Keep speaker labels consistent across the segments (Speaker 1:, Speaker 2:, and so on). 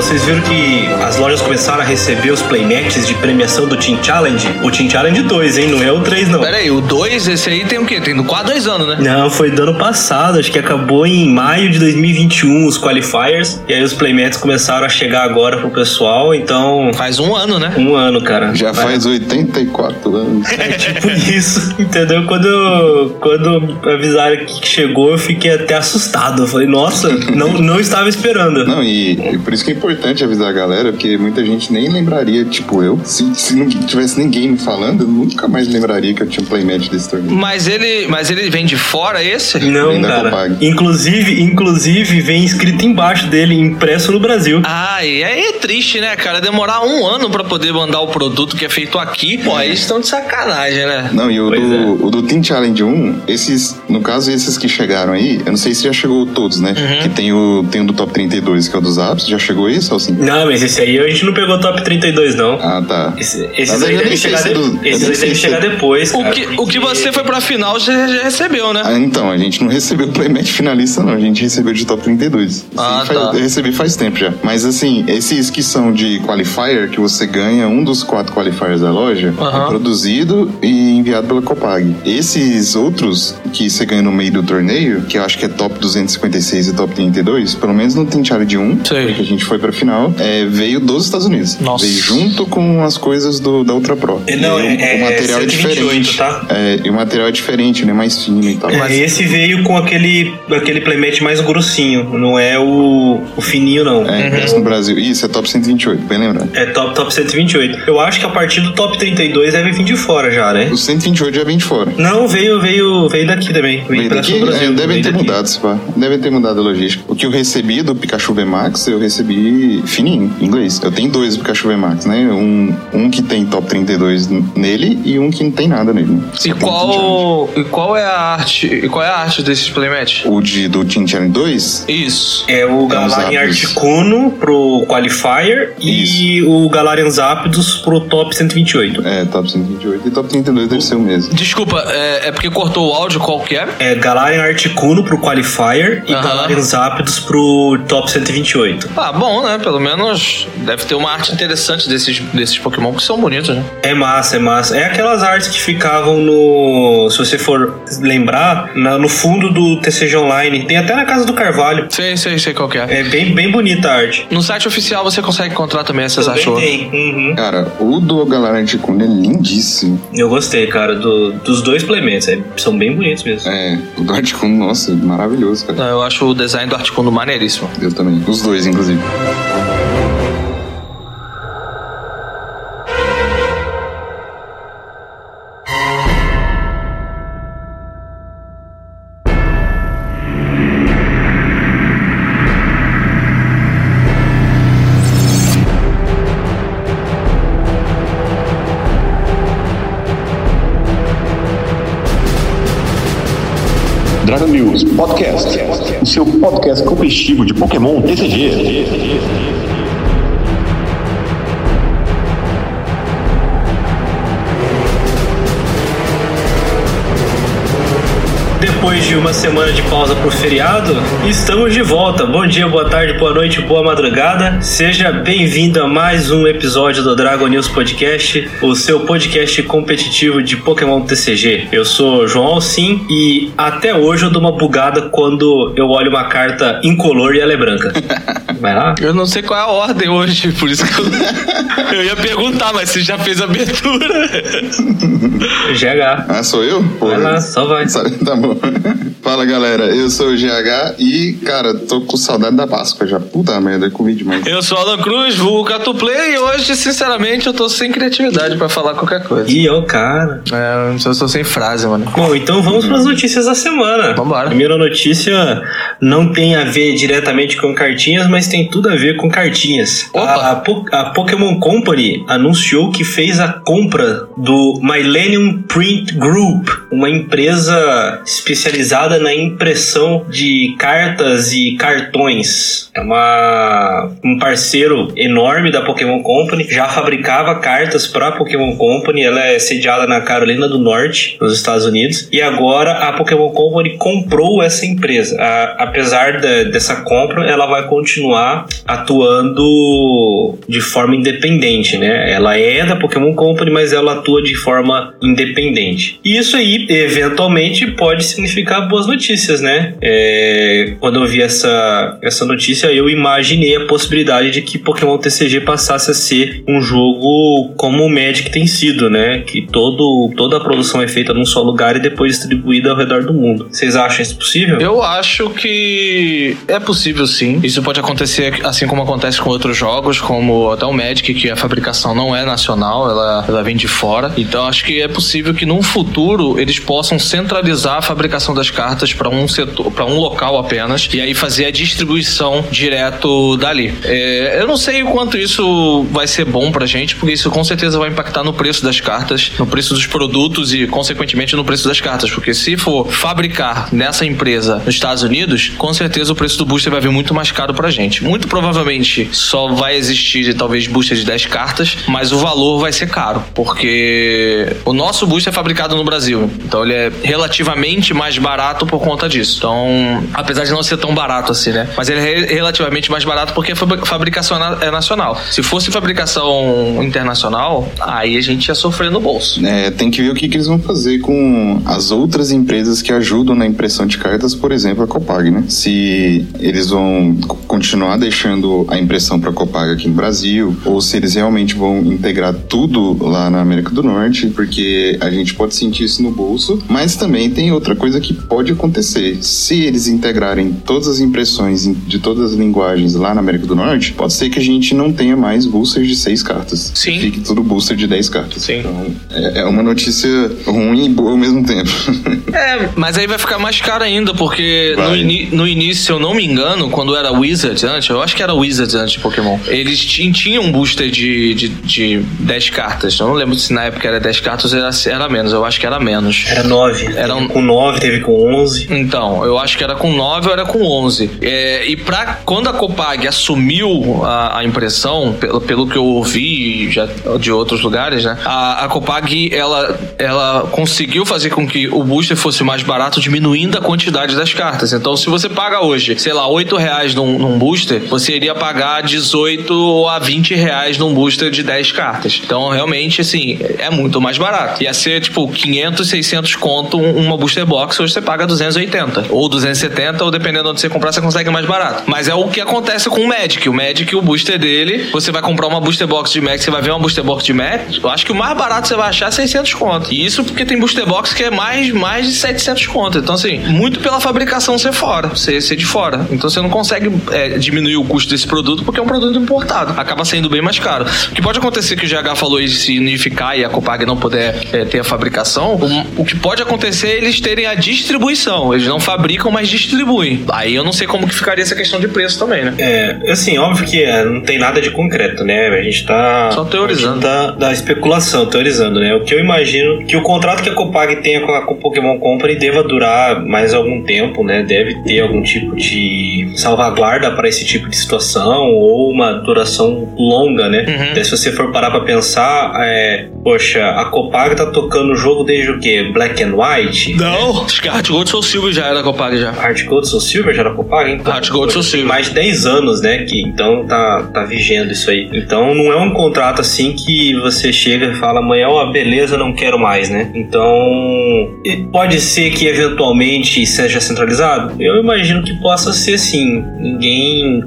Speaker 1: vocês viram que as lojas começaram a receber os playmats de premiação do Team Challenge? O Team Challenge 2, hein? Não é o 3, não.
Speaker 2: Pera aí, o 2, esse aí tem o quê? Tem quase dois anos, né?
Speaker 1: Não, foi do ano passado, acho que acabou em maio de 2021 os qualifiers. E aí os playmats começaram a chegar agora pro pessoal, então.
Speaker 2: Faz um ano, né?
Speaker 1: Um ano, cara.
Speaker 3: Já
Speaker 1: Vai-
Speaker 3: faz 84 anos.
Speaker 1: É tipo isso, entendeu? Quando, quando avisaram que chegou, eu fiquei até assustado. Eu falei, nossa, não, não estava esperando.
Speaker 3: Não, e, e por isso que é importante avisar a galera, porque muita gente nem lembraria, tipo eu. Se, se não tivesse ninguém me falando, eu nunca mais lembraria que eu tinha um playmatch desse torneio.
Speaker 2: Mas ele, mas ele vem de fora, esse?
Speaker 1: Não,
Speaker 3: Vem
Speaker 1: cara.
Speaker 3: Copag.
Speaker 1: Inclusive, inclusive, vem escrito embaixo dele, impresso no Brasil.
Speaker 2: Ah, e aí é triste, né, cara? Demorar um ano pra poder mandar o produto que é feito aqui. Pô, aí estão de sacanagem, né?
Speaker 3: Não, e o
Speaker 1: Pois
Speaker 3: do,
Speaker 1: é.
Speaker 3: o do Team Challenge 1, esses, no caso, esses que chegaram aí, eu não sei se já chegou todos, né?
Speaker 1: Uhum.
Speaker 3: Que tem o, tem o do Top 32, que é o dos apps, já chegou esse ou sim?
Speaker 1: Não, mas esse aí a gente não pegou top 32, não.
Speaker 3: Ah, tá.
Speaker 1: Esse, esses aí devem chegar, de-
Speaker 3: do-
Speaker 1: esses aí devem chegar depois.
Speaker 2: O
Speaker 1: cara,
Speaker 2: que, o que
Speaker 1: porque-
Speaker 2: você foi pra final já, já recebeu, né?
Speaker 3: Ah, então, a gente não recebeu o playmatch finalista, não. A gente recebeu de top 32. Esse
Speaker 2: Ah,
Speaker 3: faz-
Speaker 2: tá.
Speaker 3: Eu recebi faz tempo já. Mas assim, esses que são de qualifier, que você ganha um dos quatro qualifiers da loja, é produzido e enviado pela Copag. Esses outros que você ganha no meio do torneio, que eu acho que é top 256 e top 32, pelo menos no Team Challenge 1,
Speaker 2: Sei.
Speaker 3: que a gente foi pra final, é, veio dos Estados Unidos.
Speaker 2: Nossa.
Speaker 3: Veio junto com as coisas do, da Ultra Pro.
Speaker 1: É, não,
Speaker 3: E aí o-
Speaker 1: é-
Speaker 3: o material é
Speaker 1: 128,
Speaker 3: diferente.
Speaker 1: tá?
Speaker 3: É, e o material é diferente, né? Mais fino e tal.
Speaker 1: É, esse veio com aquele, aquele playmat mais grossinho, não é o, o fininho, não.
Speaker 3: É, impresso no Brasil. Isso, é top 128, bem lembrado.
Speaker 1: É top, top 128. Eu acho que a partir do top 32 deve vir de fora já, né?
Speaker 3: O 128 já vem de fora.
Speaker 1: Não, veio, veio, veio daqui também. Veio
Speaker 3: daqui,
Speaker 1: Brasil.
Speaker 3: é, devem ter
Speaker 1: daqui.
Speaker 3: mudado, se pá. Devem ter mudado a logística. O que eu recebi do Pikachu VMAX, eu recebi fininho, em inglês. Eu tenho dois Pikachu VMAX, né? Um, um que tem top 32 n- nele e um que não tem nada nele. né?
Speaker 2: E qual, e qual é a arte? E qual é a arte desses playmats?
Speaker 3: Challenge. O de, do Team Challenge 2,
Speaker 2: Isso.
Speaker 1: É o Galarian
Speaker 3: Zapdos.
Speaker 1: Articuno pro Qualifier e o Galarian Zapdos pro top 128.
Speaker 3: é top 128 e top 32 deve ser o mesmo.
Speaker 2: Desculpa, é, é porque cortou o áudio qualquer?
Speaker 1: É Galarian Articuno pro Qualifier e
Speaker 2: Aham.
Speaker 1: Galarian Zapdos pro top 128.
Speaker 2: Ah, bom, né? Pelo menos deve ter uma arte interessante desses, desses Pokémon que são bonitos, né?
Speaker 1: É massa, é massa. É aquelas artes que ficavam no. Se você for lembrar, na- no fundo do TCG Online. Tem até na casa do Carvalho.
Speaker 2: Sei, sei, sei qual que é.
Speaker 1: É bem, bem bonita a arte.
Speaker 2: No site oficial você consegue encontrar também essas
Speaker 1: Também
Speaker 2: artes.
Speaker 1: tem. Uhum.
Speaker 3: Cara, o do Galera Anticuno é lindíssimo.
Speaker 1: Eu gostei, cara, do- dos dois Playments. É, são bem bonitos mesmo.
Speaker 3: É, o do Articuno, nossa, maravilhoso, cara.
Speaker 2: Não, Eu acho o design do Articuno maneiríssimo.
Speaker 3: Eu também. Os dois, inclusive.
Speaker 4: Dragon competitivo de Pokémon TCG.
Speaker 1: Depois de uma semana de pausa pro feriado, estamos de volta. Bom dia, boa tarde, boa noite, boa madrugada. Seja bem-vindo a mais um episódio do Dragon News Podcast, o seu podcast competitivo de Pokémon TCG. Eu sou João Alcim e até hoje eu dou uma bugada quando eu olho uma carta incolor e ela é branca. Vai lá?
Speaker 2: Eu não sei qual é a ordem hoje, por isso que eu, eu ia perguntar, mas você já fez a abertura.
Speaker 1: GH.
Speaker 3: Ah, sou eu? Pô,
Speaker 1: Vai lá, só vai.
Speaker 3: Tá bom. Fala galera, eu sou o GH e, cara, tô com saudade da Páscoa já. Puta merda, eu comi demais.
Speaker 2: Eu sou Alan Cruz, vulgo Catuplay, e hoje, sinceramente, eu tô sem criatividade pra falar qualquer coisa.
Speaker 1: Ih, ó, cara.
Speaker 2: É, eu tô sem frase, mano.
Speaker 1: Bom, então vamos para as notícias da semana.
Speaker 2: Vambora.
Speaker 1: Primeira notícia não tem a ver diretamente com cartinhas, mas tem tudo a ver com cartinhas.
Speaker 2: Opa.
Speaker 1: A, Po- a Pokémon Company anunciou que fez a compra do Millennium Print Group, uma empresa especializada na impressão de cartas e cartões. É uma, um parceiro enorme da Pokémon Company, já fabricava cartas para Pokémon Company. Ela é sediada na Carolina do Norte, nos Estados Unidos, e agora a Pokémon Company comprou essa empresa. A, apesar de, dessa compra, ela vai continuar atuando de forma independente, né? Ela é da Pokémon Company, mas ela atua de forma independente. E isso aí, eventualmente, pode significar boas notícias, né? É, quando eu vi essa, essa notícia, eu imaginei a possibilidade de que Pokémon TCG passasse a ser um jogo como o Magic tem sido, né? Que todo, toda a produção é feita num só lugar e depois distribuída ao redor do mundo. Vocês acham isso possível?
Speaker 2: Eu acho que é possível sim. Isso pode acontecer assim como acontece com outros jogos, como até o Magic, que a fabricação não é nacional, ela, ela vem de fora. Então acho que é possível que num futuro eles possam centralizar a fabricação das cartas para um setor, para um local apenas, e aí fazer a distribuição direto dali. É, eu não sei o quanto isso vai ser bom pra gente, porque isso com certeza vai impactar no preço das cartas, no preço dos produtos e, consequentemente, no preço das cartas. Porque se for fabricar nessa empresa nos Estados Unidos, com certeza o preço do booster vai vir muito mais caro pra gente. Muito provavelmente só vai existir talvez booster de 10 cartas, mas o valor vai ser caro, porque o nosso booster é fabricado no Brasil, então ele é relativamente mais barato por conta disso. Então, apesar de não ser tão barato assim, né? Mas ele é relativamente mais barato porque a fabricação é nacional. Se fosse fabricação internacional, aí a gente ia sofrer no bolso.
Speaker 3: É, tem que ver o que, que eles vão fazer com as outras empresas que ajudam na impressão de cartas, por exemplo, a Copag, né? Se eles vão continuar deixando a impressão para a Copag aqui no Brasil, ou se eles realmente vão integrar tudo lá na América do Norte, porque a gente pode sentir isso no bolso, mas também tem outra coisa que pode acontecer. Se eles integrarem todas as impressões de todas as linguagens lá na América do Norte, pode ser que a gente não tenha mais boosters de seis cartas.
Speaker 2: Sim.
Speaker 3: Fique tudo booster de 10 cartas.
Speaker 2: Sim.
Speaker 3: Então, é, é uma notícia ruim e boa ao mesmo tempo.
Speaker 2: É, mas aí vai ficar mais caro ainda, porque no, no início, se eu não me engano, quando era Wizard antes, eu acho que era Wizard antes de Pokémon, eles ti- tinham um booster de, de, de 10 cartas. Eu não lembro se na época era 10 cartas ou era, era menos, eu acho que era menos.
Speaker 1: Era 9.
Speaker 2: Era um-
Speaker 1: Com 9, teve com 11.
Speaker 2: Então, eu acho que era com 9 ou era com 11. É, e pra, quando a Copag assumiu a, a impressão, pelo, pelo que eu ouvi já de outros lugares, né? A, a Copag, ela, ela conseguiu fazer com que o booster fosse mais barato, diminuindo a quantidade das cartas. Então, se você paga hoje, sei lá, 8 reais num, num booster, você iria pagar 18 a 20 reais num booster de 10 cartas. Então, realmente, assim, é muito mais barato. Ia ser, tipo, 500, 600 conto um- uma booster box, hoje você paga 280. Ou 270, ou dependendo de onde você comprar, você consegue mais barato. Mas é o que acontece com o Magic. O Magic, o booster dele, você vai comprar uma booster box de Magic, você vai ver uma booster box de Magic, eu acho que o mais barato você vai achar é 600 conto. E isso porque tem booster box que é mais, mais de 700 conto. Então, assim, muito pela fabricação ser fora, ser, ser de fora. Então, você não consegue é, diminuir o custo desse produto porque é um produto importado. Acaba sendo bem mais caro. O que pode acontecer que o GH falou de se unificar e a Copag não puder é, ter a fabricação, o, o que pode acontecer é eles terem a distribuição. Eles não fabricam, mas distribuem. Aí eu não sei como que ficaria essa questão de preço também, né?
Speaker 1: É, assim, óbvio que é, não tem nada de concreto, né? A gente tá.
Speaker 2: Só teorizando.
Speaker 1: a tá da especulação, teorizando, né? O que eu imagino que o contrato que a Copag tenha com a com a Pokémon Company deva durar mais algum tempo, né? Deve ter algum tipo de salvaguarda para esse tipo de situação ou uma duração longa, né?
Speaker 2: Uhum.
Speaker 1: Se você for parar pra pensar, é, poxa, a Copag tá tocando o jogo desde o quê? Black and White?
Speaker 2: Não! Acho que a Heart Gold Soul Silver já era Copag já.
Speaker 1: Heart Gold Soul Silver já era Copag? Então,
Speaker 2: Heart Gold Soul Silver.
Speaker 1: mais de 10 anos, né? Que, então tá, tá vigendo isso aí. Então não é um contrato assim que você chega e fala amanhã, ó, beleza, não quero mais, né? Então pode ser que eventualmente seja centralizado? Eu imagino que possa ser sim. Ninguém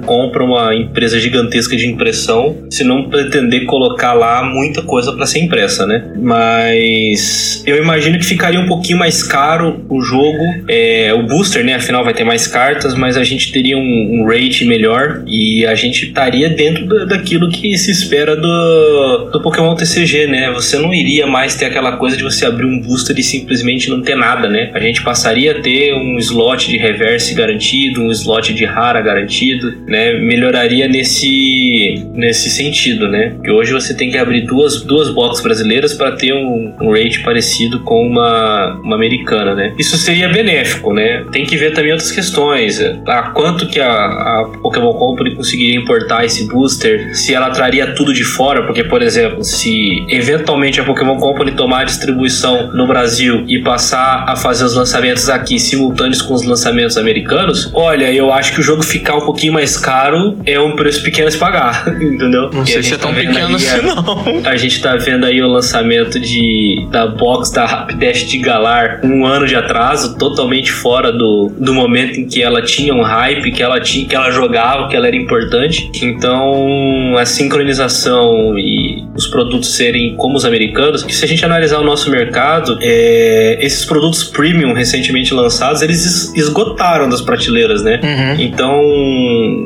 Speaker 1: compra uma empresa gigantesca de impressão se não pretender colocar lá muita coisa para ser impressa, né? Mas eu imagino que ficaria um pouquinho mais caro o jogo, é, o booster, né? Afinal vai ter mais cartas, mas a gente teria um, um rate melhor e a gente estaria dentro da- daquilo que se espera do, do Pokémon TCG, né? Você não iria mais ter aquela coisa de você abrir um booster e simplesmente não ter nada, né? A gente passaria a ter um slot de reverse garantido, um slot de rara garantido, né? Melhoraria nesse, nesse sentido, né? Porque hoje você tem que abrir duas, duas boxes brasileiras para ter um, um rate parecido com uma, uma americana, né? Isso seria benéfico, né? Tem que ver também outras questões. A quanto que a, a Pokémon Company conseguiria importar esse booster, se ela traria tudo de fora, porque, por exemplo, se eventualmente a Pokémon Company tomar a distribuição no Brasil e passar a fazer os lançamentos aqui simultâneos com os lançamentos americanos, olha, eu acho que o jogo ficar um mais caro é um preço pequeno a se pagar, entendeu?
Speaker 2: Não sei se é tão tá pequeno assim, não.
Speaker 1: A gente tá vendo aí o lançamento de, da box da Rapidash de Galar um ano de atraso, totalmente fora do, do momento em que ela tinha um hype, que ela tinha, que ela jogava, que ela era importante. Então, a sincronização e os produtos serem como os americanos, que se a gente analisar o nosso mercado, é, esses produtos premium recentemente lançados, eles esgotaram das prateleiras, né? Uhum. Então,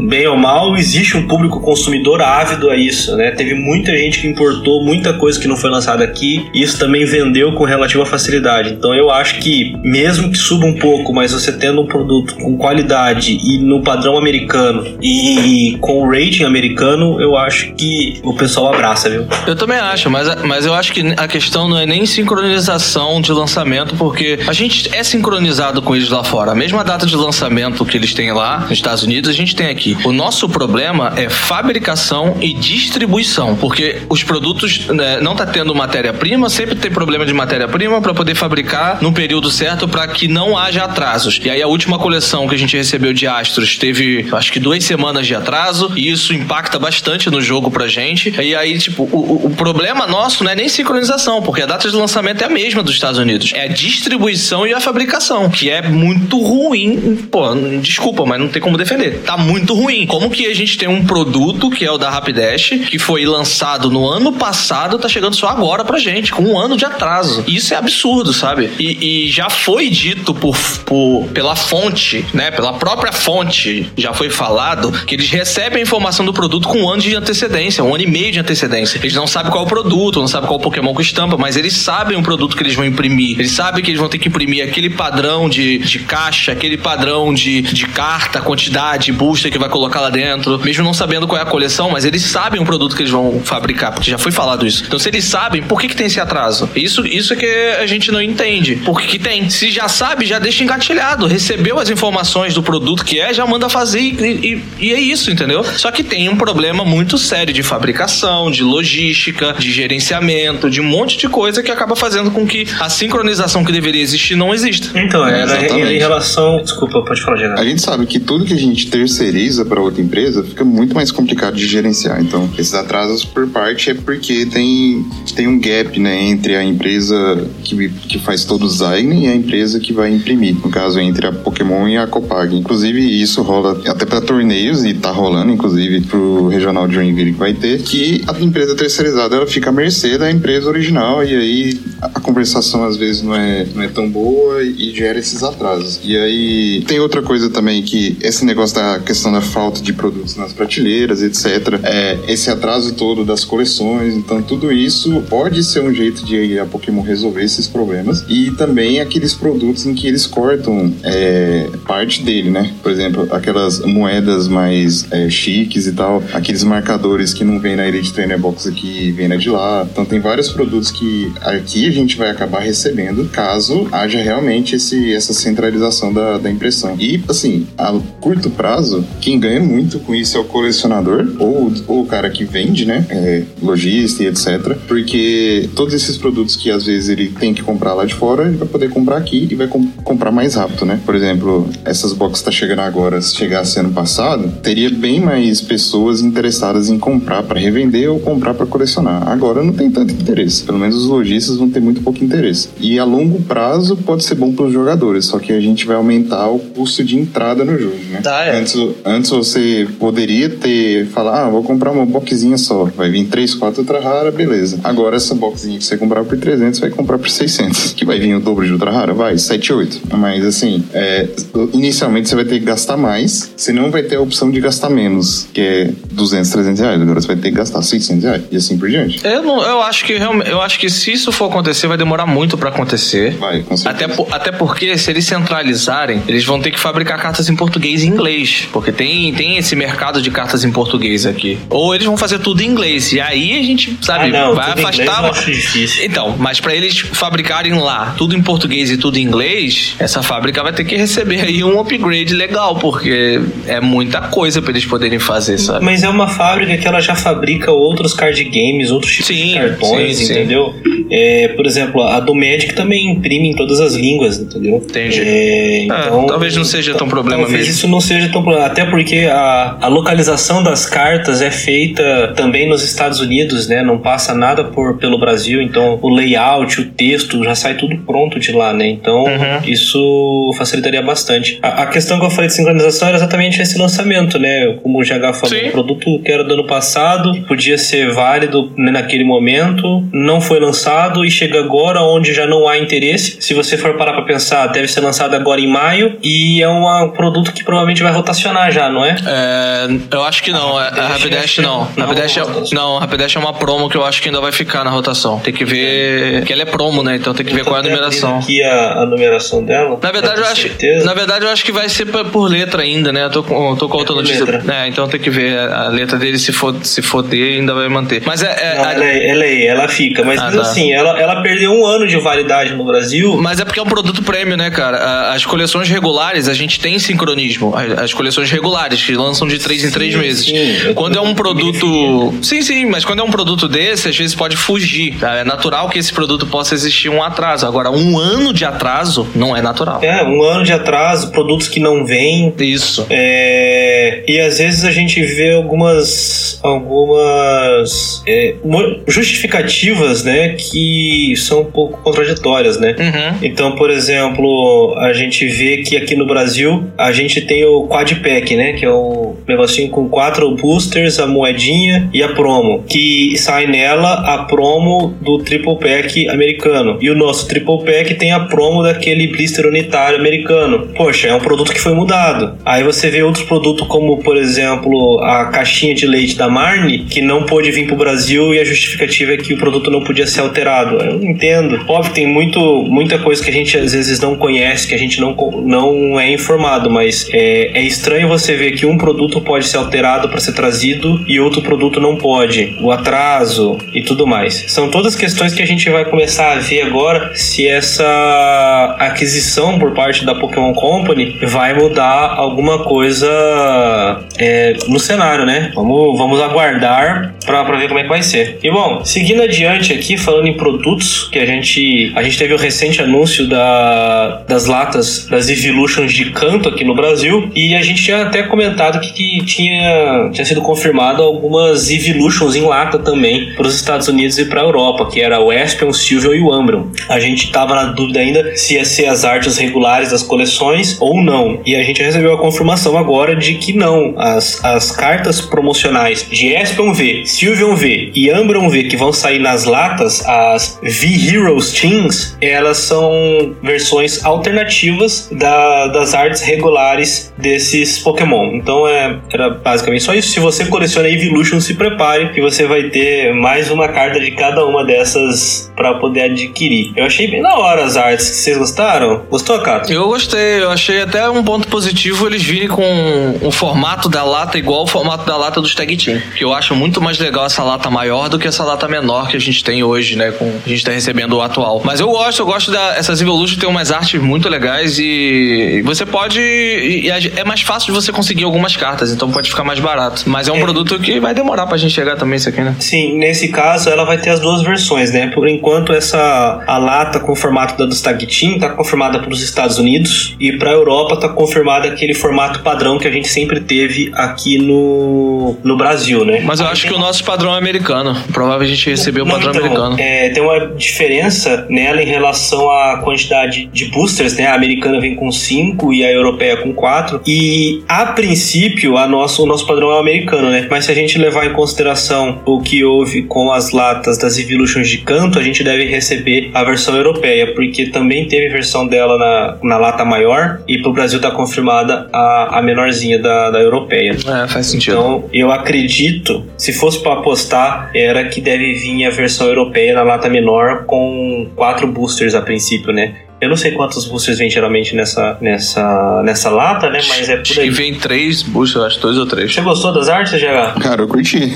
Speaker 1: bem ou mal, existe um público consumidor ávido a isso, né? Teve muita gente que importou muita coisa que não foi lançada aqui, e isso também vendeu com relativa facilidade. Então, eu acho que, mesmo que suba um pouco, mas você tendo um produto com qualidade e no padrão americano e com o rating americano, eu acho que o pessoal abraça, viu?
Speaker 2: Eu também acho, mas, mas eu acho que a questão não é nem sincronização de lançamento, porque a gente é sincronizado com eles lá fora. A mesma data de lançamento que eles têm lá nos Estados Unidos, a gente tem aqui. O nosso problema é fabricação e distribuição, porque os produtos né, não tá tendo matéria-prima, sempre tem problema de matéria-prima para poder fabricar no período certo para que não haja atrasos. E aí a última coleção que a gente recebeu de Astros teve, acho que duas semanas de atraso, e isso impacta bastante no jogo pra gente. E aí, tipo, o, o problema nosso não é nem sincronização, porque a data de lançamento é a mesma dos Estados Unidos. É a distribuição e a fabricação, que é muito ruim. Pô, desculpa, mas não tem como defender. Tá muito ruim. Como que a gente tem um produto, que é o da Rapidash, que foi lançado no ano passado, tá chegando só agora pra gente, com um ano de atraso. Isso é absurdo, sabe? E, e já foi dito por, por, pela fonte, né? Pela própria fonte, já foi falado que eles recebem a informação do produto com um ano de antecedência, um ano e meio de antecedência. Eles não sabem qual é o produto, não sabem qual é o Pokémon com estampa, mas eles sabem o produto que eles vão imprimir. Eles sabem que eles vão ter que imprimir aquele padrão de, de caixa, aquele padrão de, de carta, quantidade, booster que vai colocar lá dentro, mesmo não sabendo qual é a coleção, mas eles sabem o produto que eles vão fabricar, porque já foi falado isso. Então, se eles sabem, por que, que tem esse atraso? Isso, isso é que a gente não entende. Por que, que tem? Se já sabe, já deixa engatilhado. Recebeu as informações do produto que é, já manda fazer e, e, e é isso, entendeu? Só que tem um problema muito sério de fabricação, de logística, de gerenciamento, de um monte de coisa que acaba fazendo com que a sincronização que deveria existir não exista.
Speaker 1: Então, era em, relação. Desculpa, pode falar, Gerardo.
Speaker 3: A gente sabe que tudo que a gente terceiriza para outra empresa fica muito mais complicado de gerenciar. Então, esses atrasos por parte é porque tem, tem um gap né, entre a empresa que, que faz todo o design e a empresa que vai imprimir. No caso, entre a Pokémon e a Copag. Inclusive, isso rola até para torneios e tá rolando, inclusive, pro regional Joinville que vai ter, que a empresa terceirizada ela fica à mercê da empresa original e aí a conversação às vezes não é, não é tão boa e gera esses atrasos. E aí tem outra coisa também que esse negócio da questão da falta de produtos nas prateleiras, etc. É, esse atraso todo das coleções, então tudo isso pode ser um jeito de a Pokémon resolver esses problemas e também aqueles produtos em que eles cortam é, parte dele, né? Por exemplo, aquelas moedas mais é, chiques e tal, aqueles marcadores que não vem na Elite Trainer Box aqui, vem na de lá. Então tem vários produtos que aqui a gente vai acabar recebendo caso haja realmente esse, essa centralização da, da impressão. E assim, a curto prazo, quem ganha muito com isso é o colecionador ou, ou o cara que vende, né? É, lojista e etc. Porque todos esses produtos que às vezes ele tem que comprar lá de fora, ele vai poder comprar aqui e vai com, comprar mais rápido, né? Por exemplo, essas boxes tá chegando agora, se chegasse ano passado, teria bem mais pessoas interessadas em comprar para revender ou comprar para colecionar. Agora não tem tanto interesse. Pelo menos os lojistas vão ter muito pouco interesse. E a longo prazo pode ser bom para os jogadores, só que a gente vai aumentar o custo de entrada no jogo, né?
Speaker 2: Ah, é.
Speaker 3: antes, antes você poderia ter falar, ah, vou comprar uma boxinha só, vai vir 3, 4 ultra rara, beleza. Agora essa boxinha que você comprar por 300 vai comprar por 600, que vai vir o dobro de ultra rara, vai 7, 8. Mas assim, é, inicialmente você vai ter que gastar mais, você não vai ter a opção de gastar menos, que é 200, 300 reais. Agora você vai ter que gastar 600 reais. E assim por diante.
Speaker 2: Eu, não, eu acho que realmente, eu acho que se isso for acontecer, vai demorar muito pra acontecer.
Speaker 3: Vai, com certeza.
Speaker 2: Até, até porque, se eles centralizarem, eles vão ter que fabricar cartas em português e inglês. Porque tem, tem esse mercado de cartas em português aqui. Ou eles vão fazer tudo em inglês. E aí a gente, sabe,
Speaker 1: ah, não,
Speaker 2: vai
Speaker 1: inglês
Speaker 2: afastar.
Speaker 1: eu acho difícil.
Speaker 2: Então, mas pra eles fabricarem lá tudo em português e tudo em inglês, essa fábrica vai ter que receber aí um upgrade legal, porque é muita coisa pra eles poderem fazer, sabe?
Speaker 1: Mas é uma fábrica que ela já fabrica outros card games, outros tipos
Speaker 2: Sim,
Speaker 1: de cartões,
Speaker 2: sim, sim.
Speaker 1: entendeu? É, por exemplo, a do Magic também imprime em todas as línguas, entendeu?
Speaker 2: Entendi.
Speaker 1: É, então,
Speaker 2: talvez não seja tão problema
Speaker 1: talvez
Speaker 2: mesmo.
Speaker 1: isso não seja tão problema. Até porque a, a localização das cartas é feita também nos Estados Unidos, né? Não passa nada por, pelo Brasil. Então o layout, o texto já sai tudo pronto de lá, né? Então
Speaker 2: Uhum.
Speaker 1: isso facilitaria bastante. A, a questão que eu falei de sincronização era exatamente esse lançamento, né? Como o GH falou,
Speaker 2: Sim.
Speaker 1: um produto que era do ano passado, podia ser válido né, naquele momento, não foi lançado e chega agora onde já não há interesse. Se você for parar pra pensar, deve ser lançado agora em maio e é um produto que provavelmente vai rotacionar já, não é?
Speaker 2: É, eu acho que não. A, a Rapidash não.
Speaker 1: Não,
Speaker 2: Rapidash é,
Speaker 1: não.
Speaker 2: a Rapidash é uma promo que eu acho que ainda vai ficar na rotação. Tem que ver. Que ela é promo, né? Então tem que ver qual é a numeração.
Speaker 1: Aqui a, a numeração dela.
Speaker 2: Na verdade, eu acho,
Speaker 1: certeza.
Speaker 2: na verdade, eu acho que vai ser por letra ainda, né? Eu tô, com- tô com outra
Speaker 1: por
Speaker 2: notícia.
Speaker 1: letra.
Speaker 2: É, então tem que ver a letra dele se for, se for D, ainda vai manter. Mas é. é-
Speaker 1: Não,
Speaker 2: a-
Speaker 1: ela, é, ela, é, ela fica, mas
Speaker 2: Ah, tá.
Speaker 1: assim, ela, ela perdeu um ano de validade no Brasil.
Speaker 2: Mas é porque é um produto prêmio, né, cara? A- As coleções regulares, a gente tem sincronismo. As as coleções regulares, que lançam de três em três meses.
Speaker 1: sim.
Speaker 2: Quando é um produto. Sim, sim, mas quando é um produto desse, às vezes pode fugir. tá? É natural que esse produto possa existir um atraso. Agora, um ano de atraso não é natural.
Speaker 1: É, um ano de atraso, produtos que não vêm.
Speaker 2: Isso.
Speaker 1: É, e às vezes a gente vê algumas algumas é, justificativas, né, que são um pouco contraditórias, né?
Speaker 2: Uhum.
Speaker 1: Então, por exemplo, a gente vê que aqui no Brasil a gente tem o Quad Pack, né? Que é o negocinho com quatro boosters, a moedinha e a promo. Que sai nela a promo do Triple Pack americano. E o nosso Triple Pack tem a promo daquele blister unitário americano. Poxa, é um produto que foi mudado. Aí você vê outros produtos como, por exemplo, a caixinha de leite da Marne, que não pôde vir pro Brasil e a justificativa é que o produto não podia ser alterado. Eu entendo. Óbvio, tem muito, muita coisa que a gente às vezes não conhece, que a gente não, não é informado, mas é, é estranho você ver que um produto pode ser alterado para ser trazido e outro produto não pode. O atraso e tudo mais. São todas questões que a gente vai começar a ver agora se essa aquisição por parte da Pokémon Company vai mudar alguma coisa é, no cenário, né? Vamos, vamos aguardar pra ver como é que vai ser. E bom, seguindo adiante aqui, falando em produtos, que a gente, a gente teve o recente anúncio da, das latas das Evolutions de canto aqui no Brasil, e a gente tinha até comentado que, que tinha, tinha sido confirmado algumas Evolutions em lata também para os Estados Unidos e para a Europa, que era o Espion, o Sylveon e o Umbreon. A gente tava na dúvida ainda se ia ser as artes regulares das coleções ou não. E a gente recebeu a confirmação agora de que não. As, as cartas promocionais de Espion V, Sylveon V e Umbreon V que vão sair nas latas, as V-Heroes Teams, elas são versões alternativas da- das artes regulares desses Pokémon. Então é, era basicamente só isso. Se você coleciona Evolution, se prepare que você vai ter mais uma carta de cada uma dessas para poder adquirir. Eu achei bem da hora as artes. Vocês gostaram? Gostou, Cato?
Speaker 2: Eu gostei, eu achei até um ponto positivo eles virem com o formato da lata igual o formato da lata dos Tag Team. Que eu acho muito mais legal essa lata maior do que essa lata menor que a gente tem hoje, né? Com, a gente tá recebendo o atual. Mas eu gosto, eu gosto da. Essas Evolution tem umas artes muito legais e você pode. e- e é mais fácil de você conseguir algumas cartas, então pode ficar mais barato. Mas é um
Speaker 1: É.
Speaker 2: produto que vai demorar pra gente chegar também, isso aqui, né?
Speaker 1: Sim, nesse caso ela vai ter as duas versões, né? Por enquanto essa a lata com o formato da dos Tag Team tá confirmada para os Estados Unidos e para a Europa tá confirmada aquele formato padrão que a gente sempre teve aqui no, no Brasil, né?
Speaker 2: Mas eu
Speaker 1: Aí
Speaker 2: acho
Speaker 1: tem
Speaker 2: que o nosso padrão é americano. Provavelmente a gente recebeu o padrão
Speaker 1: então,
Speaker 2: americano.
Speaker 1: é, tem uma diferença nela em relação à quantidade de boosters, né? A americana vem com 5 e a europeia com 4. E a princípio, a nosso, o nosso padrão é o americano, né? Mas se a gente levar em consideração o que houve com as latas das Evolutions de canto, a gente deve receber a versão europeia, porque também teve versão dela na, na lata maior e pro Brasil tá confirmada a, a menorzinha da, da europeia.
Speaker 2: É, faz sentido.
Speaker 1: Então Então, eu acredito, se fosse para apostar, era que deve vir a versão europeia na lata menor com quatro boosters a princípio, né? Eu não sei quantos boosters vem geralmente nessa, nessa, nessa lata, né? Mas é por
Speaker 2: Acho
Speaker 1: aí.
Speaker 2: que vem três boosters, acho dois ou três.
Speaker 1: Você gostou das artes, GH?
Speaker 3: Cara, eu curti.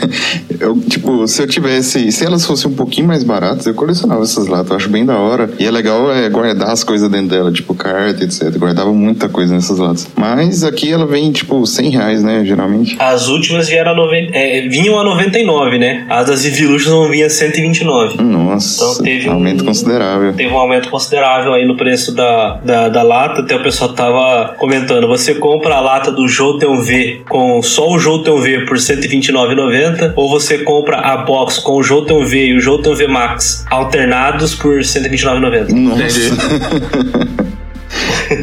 Speaker 3: Eu, tipo, se eu tivesse. Se elas fossem um pouquinho mais baratas, eu colecionava essas latas. Eu acho bem da hora. E é legal é, guardar as coisas dentro dela, tipo carta, etc. Eu guardava muita coisa nessas latas. Mas aqui ela vem, tipo, 100 reais, né? Geralmente.
Speaker 1: As últimas vieram a 90, é, vinham a 99, né? As das Evolution não vinha a 129.
Speaker 3: Nossa,
Speaker 1: Então teve um-
Speaker 3: aumento considerável.
Speaker 1: Teve um aumento considerável aí no preço da, da, da lata. Até o pessoal tava comentando. Você compra a lata do Jotun V com só o Jotun V por R$ 129,90 ou você compra a box com o Jotun V e o Jotun V Max alternados por R$ 129,90.
Speaker 3: Nossa.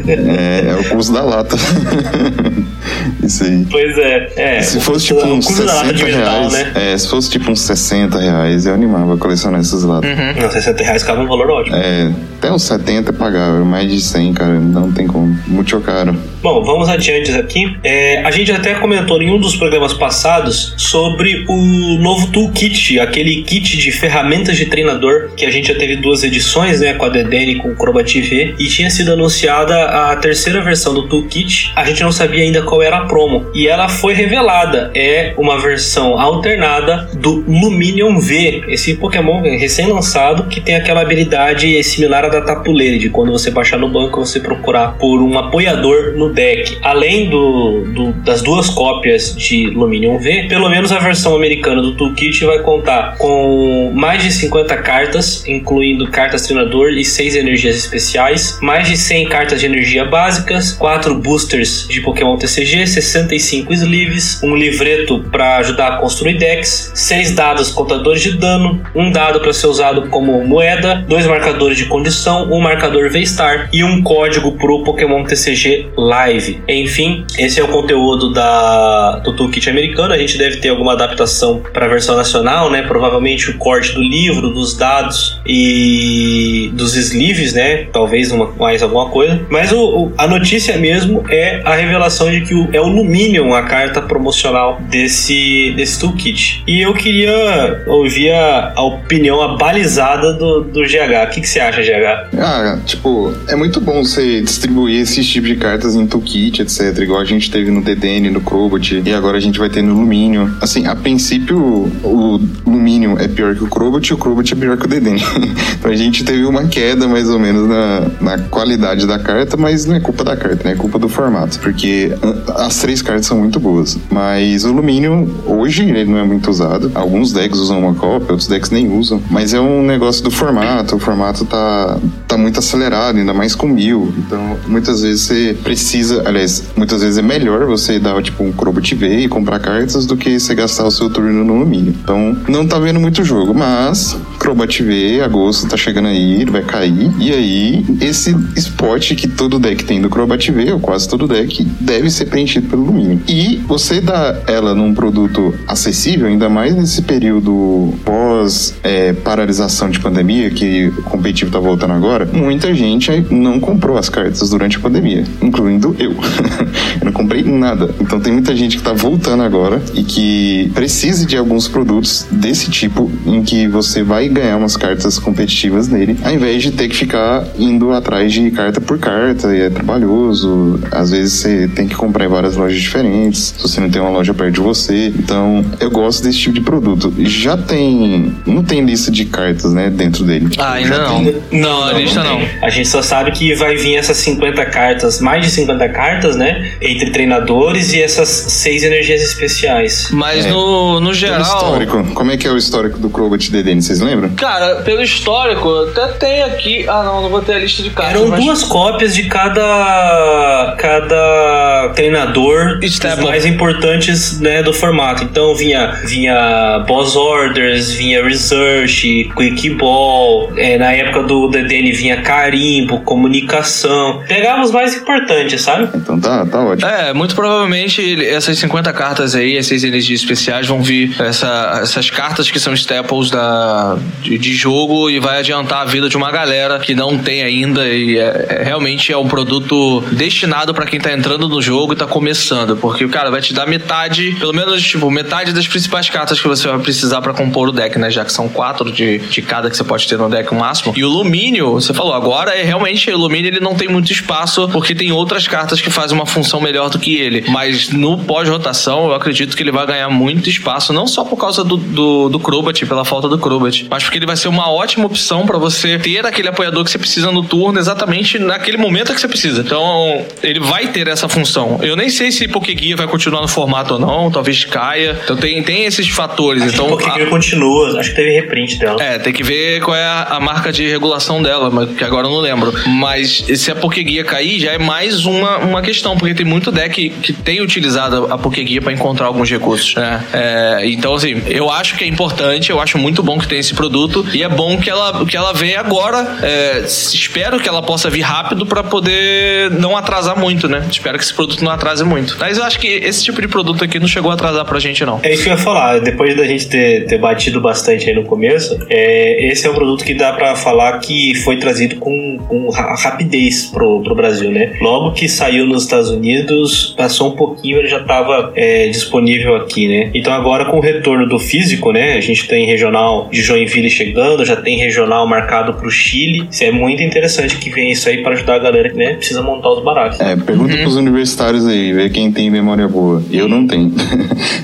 Speaker 3: é, é o custo da lata. Isso aí.
Speaker 1: Pois é. é
Speaker 3: Se fosse tipo uns
Speaker 1: custo da lata
Speaker 3: 60
Speaker 1: de metal,
Speaker 3: reais.
Speaker 1: né?
Speaker 3: É, se fosse tipo uns 60 reais, eu animava a colecionar essas latas.
Speaker 1: Não, 60 reais ficava um valor ótimo.
Speaker 3: É, até uns 70 é pagável, mais de 100, cara, não tem como. Muito caro.
Speaker 1: Bom, vamos adiante aqui. É, a gente até comentou em um dos programas passados sobre o novo toolkit, aquele kit de ferramentas de treinador que a gente já teve duas edições, né, com a Dedene e com o Crobat V, e tinha sido anunciada a terceira versão do toolkit. A gente não sabia ainda qual era a promo e ela foi revelada. É uma versão alternada do Luminion V, esse Pokémon recém-lançado que tem aquela habilidade similar à da Tapuleira, de quando você baixar no banco você procurar por um apoiador no deck. Além do, do- das duas cópias de Luminion V, pelo menos a versão americana do Toolkit vai contar com mais de 50 cartas, incluindo cartas treinador e 6 energias especiais, mais de 100 cartas de energia básicas, 4 boosters de Pokémon TCG, 65 sleeves, um livreto para ajudar a construir decks, 6 dados contadores de dano, um dado para ser usado como moeda, dois marcadores de condição, um marcador V-Star e um código pro Pokémon TCG Live. Enfim, esse é o conteúdo da, do Toolkit americano. A gente deve ter alguma adaptação para a versão nacional, né? Provavelmente o corte do livro, dos dados e dos sleeves, né? Talvez uma, mais alguma coisa. Mas o, o- a notícia mesmo é a revelação de que o, é o Luminion a carta promocional desse, desse Toolkit. E eu queria ouvir a, a opinião abalizada do, do GH. O que, que você acha, GH?
Speaker 3: Ah, tipo, é muito bom você distribuir esses tipos de cartas em toolkit, etc. Igual a gente teve no DDN, no Crobat, e agora a gente vai ter no Luminion. Assim, a princípio, o Luminion é pior que o Crobat e o Crobat é pior que o DDN. então a gente teve uma queda, mais ou menos, na, na qualidade da carta, mas não é culpa da carta, né? É culpa do formato. Porque as três cartas são muito boas. Mas o Luminion, hoje, ele não é muito usado. Alguns decks usam uma cópia, outros decks nem usam. Mas é um negócio do formato. O formato tá, tá muito acelerado, ainda mais com mil. Então, muitas vezes você precisa. Aliás, muitas vezes é melhor você dar tipo um Crobat V e comprar cartas do que você gastar o seu turno no Luminion. Então, não tá vendo muito jogo. Mas, Crobat V, agosto tá chegando aí, ele vai cair. E aí, esse spot que todo deck tem do Crobat V, ou quase todo deck, deve ser preenchido pelo Luminion. E você dá ela num produto acessível, ainda mais nesse período pós é, paralisação de pandemia, que o competitivo tá voltando agora, muita gente não comprou as cartas durante a pandemia, incluindo eu. eu não comprei nada. Então tem muita gente que tá voltando agora e que precisa de alguns produtos desse tipo em que você vai ganhar umas cartas competitivas nele, ao invés de ter que ficar indo atrás de carta por carta, e é trabalhoso. Às vezes você tem que comprar em várias lojas diferentes, se você não tem uma loja perto de você. Então, eu gosto desse tipo de produto. Já tem. Não tem lista de cartas, né, dentro dele.
Speaker 2: Ah, ainda não.
Speaker 3: tem.
Speaker 2: Não, a lista não.
Speaker 1: tem. A gente só sabe que vai vir essas 50 cartas, mais de 50 cartas, né? Entre treinadores e essas seis energias especiais.
Speaker 2: Mas
Speaker 3: É.
Speaker 2: no, no
Speaker 3: Pelo
Speaker 2: geral.
Speaker 3: histórico. Como é que é o histórico do Crobat DDN, vocês lembram?
Speaker 2: Cara, pelo histórico, até tem aqui. Ah, não, não vou ter a lista de cartas.
Speaker 1: Eram
Speaker 2: mas-
Speaker 1: duas cópias de cada cada treinador os
Speaker 2: Stable.
Speaker 1: mais importantes né, do formato. Então vinha vinha Boss Orders, vinha Research, Quick Ball. é, na época do DDN vinha Carimbo, Comunicação. Pegava os mais importantes, sabe?
Speaker 3: Então tá, tá ótimo.
Speaker 2: É, muito provavelmente essas 50 cartas aí, essas energias especiais, vão vir essa- essas cartas que são staples da, de, de jogo e vai adiantar a vida de uma galera que não tem ainda e é- é- realmente é um produto destinado pra quem tá entrando no jogo tá começando, porque o cara vai te dar metade, pelo menos tipo, metade das principais cartas que você vai precisar pra compor o deck, né? Já que são quatro de, de cada que você pode ter no deck máximo. E o Lumínio, você falou, agora é realmente o Lumínio ele não tem muito espaço porque tem outras cartas que fazem uma função melhor do que ele. Mas no pós-rotação, eu acredito que ele vai ganhar muito espaço, não só por causa do, do, do Crobat, pela falta do Crobat, mas porque ele vai ser uma ótima opção pra você ter aquele apoiador que você precisa no turno exatamente naquele momento que você precisa. Então, ele vai ter essa função. Eu nem sei se Pokéguia vai continuar no formato ou não, talvez caia. Então tem, tem esses fatores.
Speaker 1: Acho
Speaker 2: então,
Speaker 1: que Pokégear
Speaker 2: a-
Speaker 1: continua, acho que teve reprint dela.
Speaker 2: é, tem que ver qual é a, a marca de regulação dela, mas que agora eu não lembro. Mas se a Pokéguia cair, já é mais uma, uma questão, porque tem muito deck que tem utilizado a Pokéguia pra encontrar alguns recursos, né? É, então, assim, eu acho que é importante, eu acho muito bom que tem esse produto e é bom que ela, que ela venha agora. É, espero que ela possa vir rápido pra poder não atrasar muito, né? Espero que esse produto não atrase muito. Mas eu acho que esse tipo de produto aqui não chegou a atrasar pra gente, não.
Speaker 1: É isso que eu ia falar. Depois da gente ter, ter batido bastante aí no começo, é, esse é um produto que dá pra falar que foi trazido com, com ra- rapidez pro, pro Brasil, né? Logo que saiu nos Estados Unidos, passou um pouquinho, ele já estava disponível aqui, né? Então agora com o retorno do físico, né? A gente tem regional de Joinville chegando, já tem regional marcado pro Chile. Isso é muito interessante que venha isso aí para ajudar a galera que né, precisa montar os baralhos.
Speaker 3: É, pergunta pros universitários aí, ver quem tem memória boa. Eu não tenho.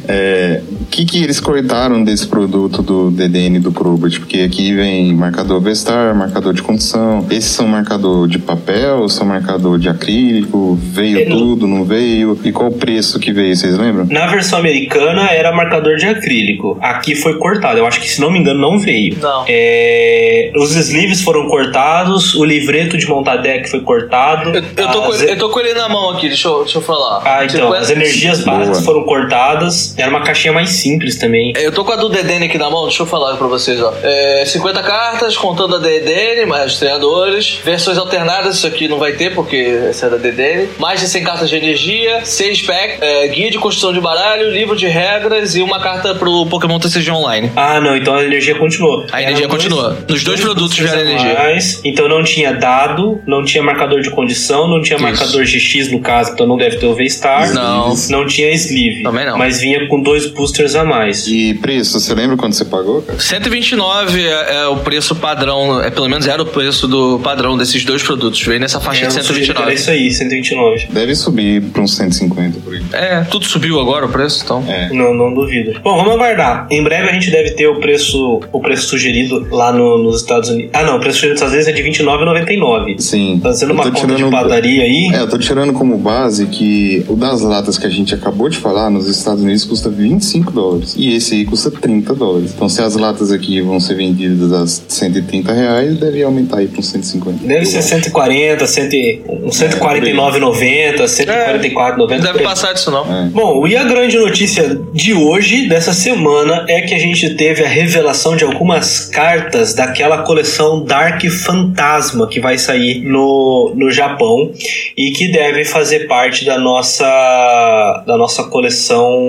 Speaker 3: É, o que que eles cortaram desse produto do DDN e do Crobat? Porque aqui vem marcador Vestar, marcador de condição. Esses são marcador de papel, são marcador de acrílico? Veio
Speaker 1: Ele-
Speaker 3: tudo, não veio? E qual o preço que veio, vocês lembram?
Speaker 1: Na versão americana era marcador de acrílico. Aqui foi cortado. Eu acho que, se não me engano, não veio.
Speaker 2: Não.
Speaker 1: É, os sleeves foram cortados, o livreto de montar deck foi cortado.
Speaker 2: Eu, eu tô com ele, eu tô com ele na mão aqui, deixa eu, deixa eu falar.
Speaker 1: Ah,
Speaker 2: Você
Speaker 1: então,
Speaker 2: conhece-
Speaker 1: as energias básicas foram cortadas. Era uma caixinha mais simples também.
Speaker 2: Eu tô com a do DDN aqui na mão, deixa eu falar pra vocês, ó. É, 50 cartas, contando a DDN, mais os treinadores. Versões alternadas, isso aqui não vai ter, porque essa é da DDN. Mais de 100 cartas de energia, 6 pack, é, guia de construção de baralho, livro de regras e uma carta pro Pokémon TCG Online.
Speaker 1: Ah, não, então a energia continuou.
Speaker 2: A energia
Speaker 1: Eram
Speaker 2: continua. Nos dois produtos
Speaker 1: boosters
Speaker 2: vieram
Speaker 1: a
Speaker 2: energia.
Speaker 1: mais. Então não tinha dado, não tinha marcador de condição, não tinha
Speaker 2: Isso.
Speaker 1: marcador GX no caso, então não deve ter o V-Star.
Speaker 2: Não.
Speaker 1: Não tinha sleeve.
Speaker 2: Também não.
Speaker 1: Mas vinha com dois boosters a mais.
Speaker 3: E preço, você lembra quando você pagou, cara?
Speaker 2: 129 é, é o preço padrão, é pelo menos era o preço do padrão desses dois produtos. Veio nessa faixa
Speaker 1: É,
Speaker 2: de
Speaker 1: eu sugiro que
Speaker 2: 129.
Speaker 1: Era isso aí, 129.
Speaker 3: Deve subir para uns 150 por aí.
Speaker 2: É, tudo subiu agora o preço, então.
Speaker 3: É.
Speaker 1: Não, não duvido. Bom, vamos aguardar. Em breve a gente deve ter o preço, o preço sugerido lá no- nos Estados Unidos. Ah, não, o preço sugerido nos Estados Unidos é de R$29,99.
Speaker 3: Sim.
Speaker 1: Tá sendo uma conta de
Speaker 3: tirando-
Speaker 1: padaria aí.
Speaker 3: É, eu tô tirando como base que o das latas que a gente acabou de falar nos Estados Unidos custa 25 dólares. E esse aí custa 30 dólares. Então se as latas aqui vão ser vendidas a 130 reais, deve aumentar aí para uns 150.
Speaker 1: Deve ser
Speaker 3: acho.
Speaker 1: 140, 100, uns
Speaker 3: É,
Speaker 1: 149,90, 144,90.
Speaker 2: Não deve passar disso, não.
Speaker 3: É.
Speaker 1: Bom, e a grande notícia de hoje, dessa semana, é que a gente teve a revelação de algumas cartas daquela coleção Dark Fantasma que vai sair no, no Japão e que deve fazer parte da nossa da nossa coleção.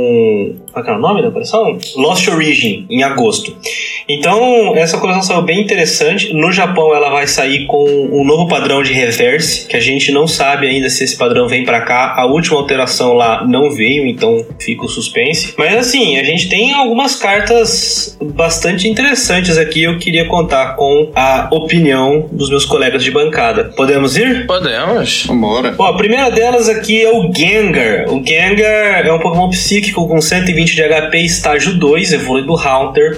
Speaker 1: Qual que é o nome da coleção? Lost Origin, em agosto. Então, essa coleção saiu bem interessante. No Japão, ela vai sair com um novo padrão de reverse, que a gente não sabe ainda se esse padrão vem pra cá. A última alteração lá não veio, então fica o suspense. Mas assim, a gente tem algumas cartas bastante interessantes aqui. Eu queria contar com a opinião dos meus colegas de bancada. Podemos ir?
Speaker 2: Podemos.
Speaker 3: Vambora.
Speaker 1: Bom, a primeira delas aqui é o Gengar. O Gengar é um Pokémon psíquico com 120 de HP, estágio 2, evoluído Haunter.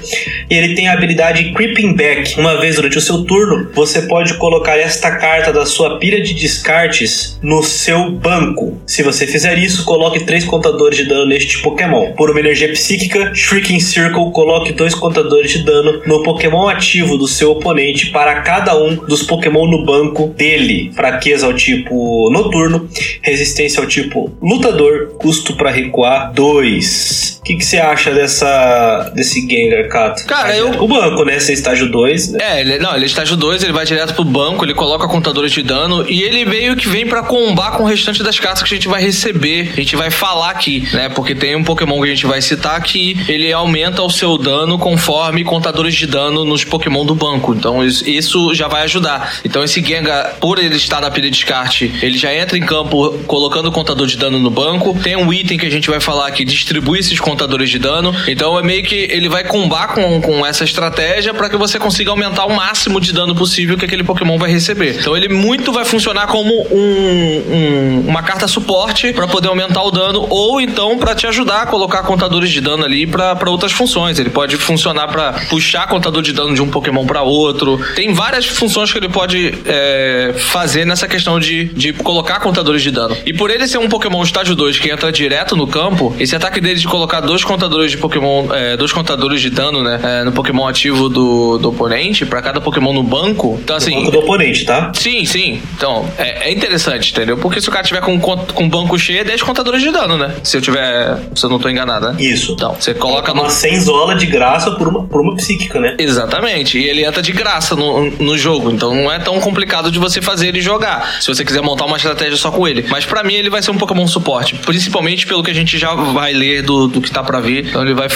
Speaker 1: E ele tem a habilidade Creeping Back. Uma vez durante o seu turno, você pode colocar esta carta da sua pilha de descartes no seu banco. Se você fizer isso, coloque três contadores de dano neste Pokémon. Por uma energia psíquica, Shrieking Circle, coloque dois contadores de dano no Pokémon ativo do seu oponente para cada um dos Pokémon no banco dele. Fraqueza ao tipo noturno, resistência ao tipo lutador, custo para recuar 2. Que, que você acha dessa, desse Gengar, Kato?
Speaker 2: Cara, eu-
Speaker 1: pro banco, né? Você é estágio 2, né?
Speaker 2: É, ele, não, ele é estágio 2, ele vai direto pro banco, ele coloca contadores de dano e ele meio que vem pra combar com o restante das cartas que a gente vai receber. A gente vai falar aqui, né? Porque tem um Pokémon que a gente vai citar que ele aumenta o seu dano conforme contadores de dano nos Pokémon do banco. Então isso, isso já vai ajudar. Então esse Gengar, por ele estar na pilha de descarte, ele já entra em campo colocando o contador de dano no banco. Tem um item que a gente vai falar que distribui esses contadores de dano. Então é meio que ele vai combar com, com essa estratégia para que você consiga aumentar o máximo de dano possível que aquele Pokémon vai receber. Então ele muito vai funcionar como um, um- uma carta suporte para poder aumentar o dano ou então para te ajudar a colocar contadores de dano ali para outras funções. Ele pode funcionar para puxar contador de dano de um Pokémon para outro. Tem várias funções que ele pode é, fazer nessa questão de, de colocar contadores de dano. E por ele ser um Pokémon estágio 2 que entra direto no campo, esse ataque dele de colocar dois contadores de Pokémon, é, dois contadores de dano, né, é, no Pokémon ativo do, do oponente, para cada Pokémon no banco. Então assim,
Speaker 1: Banco do oponente, tá?
Speaker 2: Sim, sim. Então, é, é interessante, entendeu? Porque se o cara tiver com, com banco cheio, é 10 contadores de dano, né? Se eu tiver. Se eu não tô enganado, né?
Speaker 1: Isso.
Speaker 2: Então, você coloca no.
Speaker 1: Uma senzola de graça por uma, por uma psíquica, né?
Speaker 2: Exatamente, e ele entra de graça no, no jogo, então não é tão complicado de você fazer ele jogar, se você quiser montar uma estratégia só com ele. Mas pra mim ele vai ser um Pokémon suporte, principalmente pelo que a gente já vai ler do, do que tá pra vir. Então ele vai.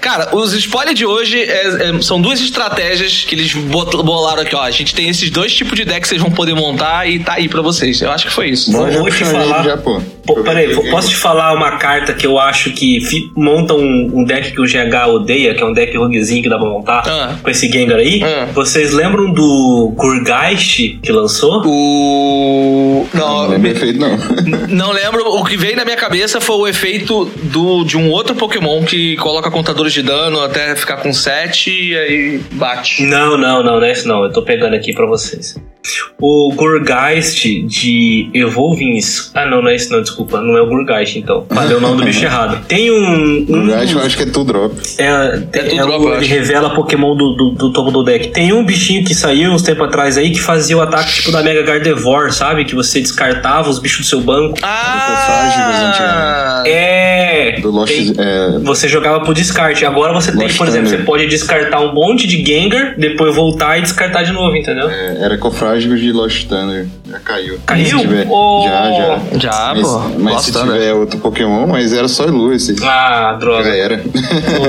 Speaker 2: Cara, os spoilers de hoje é- é- são duas estratégias que eles bolaram aqui, ó. A gente tem esses dois tipos de deck que vocês vão poder montar e tá aí pra vocês. Eu acho que foi isso.
Speaker 1: Vou-
Speaker 3: Bom,
Speaker 1: vou te falar.
Speaker 3: Já, pô.
Speaker 1: Pô, peraí, posso te falar uma carta que eu acho que fi- monta um, um deck que o GH odeia, que é um deck roguezinho que dá pra montar
Speaker 2: Ah.
Speaker 1: com esse Gengar aí?
Speaker 2: Ah.
Speaker 1: Vocês lembram do Gurgeist que lançou?
Speaker 2: O.
Speaker 3: Não
Speaker 2: Não,
Speaker 3: feito, não.
Speaker 2: Não lembro, o que veio na minha cabeça foi o efeito do, de um outro Pokémon que coloca contadores de dano até ficar com 7 e aí bate.
Speaker 1: Não, não, não, não é esse não. Eu tô pegando aqui pra vocês. O Gurgeist de Evolving. S- Ah, não, não é esse não, desculpa. Não é o Gurgeist, então. Falei o nome do bicho errado. Tem um. um
Speaker 3: Gash eu acho que é two drop.
Speaker 1: É,
Speaker 2: É tudo
Speaker 1: é
Speaker 2: drop,
Speaker 1: o- ele
Speaker 2: acho.
Speaker 1: revela Pokémon do, do, do topo do deck. Tem um bichinho que saiu uns tempo atrás aí que fazia o ataque tipo da Mega Gardevoir, sabe? Que você descartava os bichos do seu banco.
Speaker 2: Ah!
Speaker 1: É.
Speaker 3: Do Lost.
Speaker 1: tem-
Speaker 3: É,
Speaker 1: Você jogava pro descarte. Agora você tem,
Speaker 3: Lost
Speaker 1: por exemplo,
Speaker 3: Thunder.
Speaker 1: você pode descartar um monte de Gengar, depois voltar e descartar de novo, entendeu?
Speaker 3: é, era de Lost Thunder. Já caiu.
Speaker 1: Caiu?
Speaker 3: Se tiver-
Speaker 1: Oh.
Speaker 3: Já, já.
Speaker 2: Já,
Speaker 3: mas,
Speaker 2: pô.
Speaker 3: Mas
Speaker 2: Lost
Speaker 3: se
Speaker 2: Thunder.
Speaker 3: tiver outro Pokémon, mas era só Lu esse.
Speaker 1: Ah,
Speaker 3: Já
Speaker 1: droga.
Speaker 3: era.